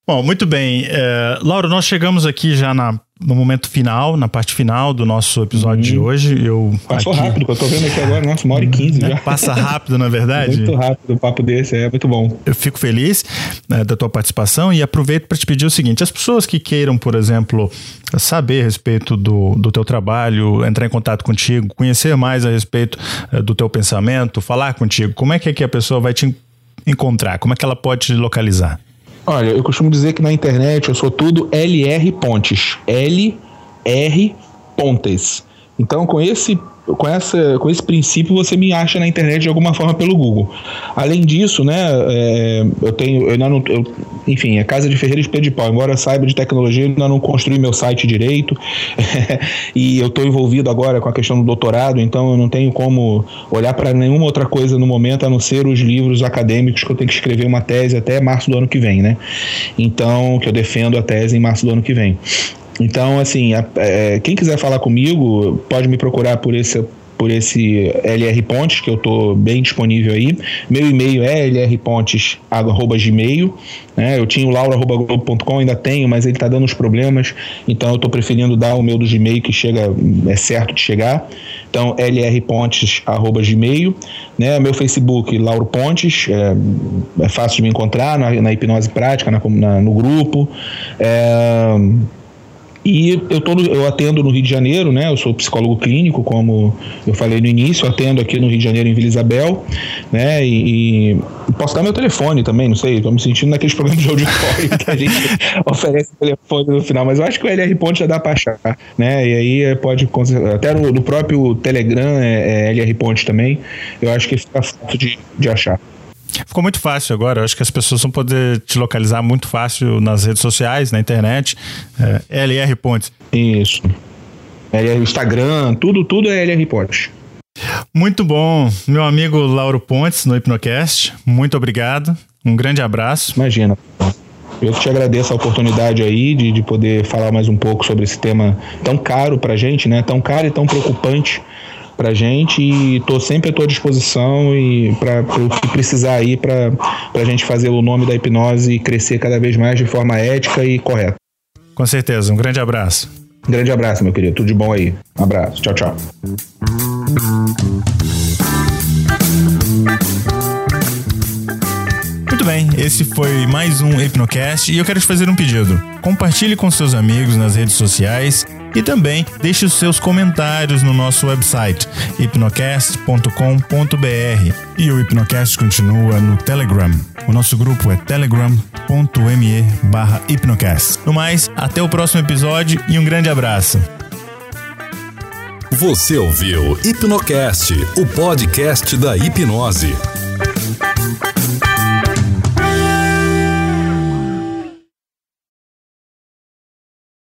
Bom, muito bem. É, Laura, nós chegamos aqui já na no momento final, na parte final do nosso episódio de uhum. hoje. Eu Passou aqui... rápido, eu tô vendo aqui agora, nossa, uma hora e quinze é, já. Passa rápido, na verdade. muito rápido, um papo desse, é muito bom. Eu fico feliz né, da tua participação e aproveito para te pedir o seguinte: as pessoas que queiram, por exemplo, saber a respeito do, do teu trabalho, entrar em contato contigo, conhecer mais a respeito uh, do teu pensamento, falar contigo, como é que, é que a pessoa vai te encontrar? Como é que ela pode te localizar? Olha, eu costumo dizer que na internet eu sou tudo LR Pontes. LR Pontes. Então, com esse com, essa, com esse princípio você me acha na internet de alguma forma pelo Google. Além disso, né, é, eu tenho, eu ainda não, eu, enfim, é Casa de Ferreira e Espelho de Pau. Embora eu saiba de tecnologia, eu ainda não construí meu site direito e eu estou envolvido agora com a questão do doutorado, então eu não tenho como olhar para nenhuma outra coisa no momento a não ser os livros acadêmicos que eu tenho que escrever uma tese até março do ano que vem, né? Então, que eu defendo a tese em março do ano que vem. Então, assim, a, é, quem quiser falar comigo, pode me procurar por esse por esse LR Pontes, que eu estou bem disponível aí. Meu e-mail é lrpontes.gmail. Né? Eu tinha o laura.globo.com, ainda tenho, mas ele está dando uns problemas, então eu estou preferindo dar o meu do Gmail, que chega, é certo de chegar. Então, lrpontes.gmail. Né? Meu Facebook, Lauro Pontes, é, é, fácil de me encontrar na, na hipnose prática, na, na, no grupo. É, e eu, tô no, eu atendo no Rio de Janeiro, né? Eu sou psicólogo clínico, como eu falei no início, atendo aqui no Rio de Janeiro, em Vila Isabel, né? E, e posso dar meu telefone também, não sei, estou me sentindo naqueles programas de auditório que a gente oferece o telefone no final, mas eu acho que o LR Ponte já dá para achar, né? E aí é, pode, até no, no próprio Telegram é, é LR Ponte também, eu acho que fica fácil de, de achar. Ficou muito fácil agora. Eu acho que as pessoas vão poder te localizar muito fácil nas redes sociais, na internet. É, LR Pontes. Isso. LR Instagram, tudo, tudo é LR Pontes. Muito bom. Meu amigo Lauro Pontes, no Hipnocast. Muito obrigado. Um grande abraço. Imagina. Eu te agradeço a oportunidade aí de, de poder falar mais um pouco sobre esse tema tão caro pra gente, né? Tão caro e tão preocupante pra gente e tô sempre à tua disposição e para o que precisar aí para a gente fazer o nome da hipnose crescer cada vez mais de forma ética e correta. Com certeza, um grande abraço. Um grande abraço, meu querido. Tudo de bom aí. Um abraço. Tchau, tchau. Muito bem, esse foi mais um Hipnocast e eu quero te fazer um pedido. Compartilhe com seus amigos nas redes sociais e também deixe os seus comentários no nosso website hipnocast.com.br. E o Hipnocast continua no Telegram. O nosso grupo é telegram.me hipnocast. No mais, até o próximo episódio e um grande abraço. Você ouviu Hipnocast, o podcast da hipnose.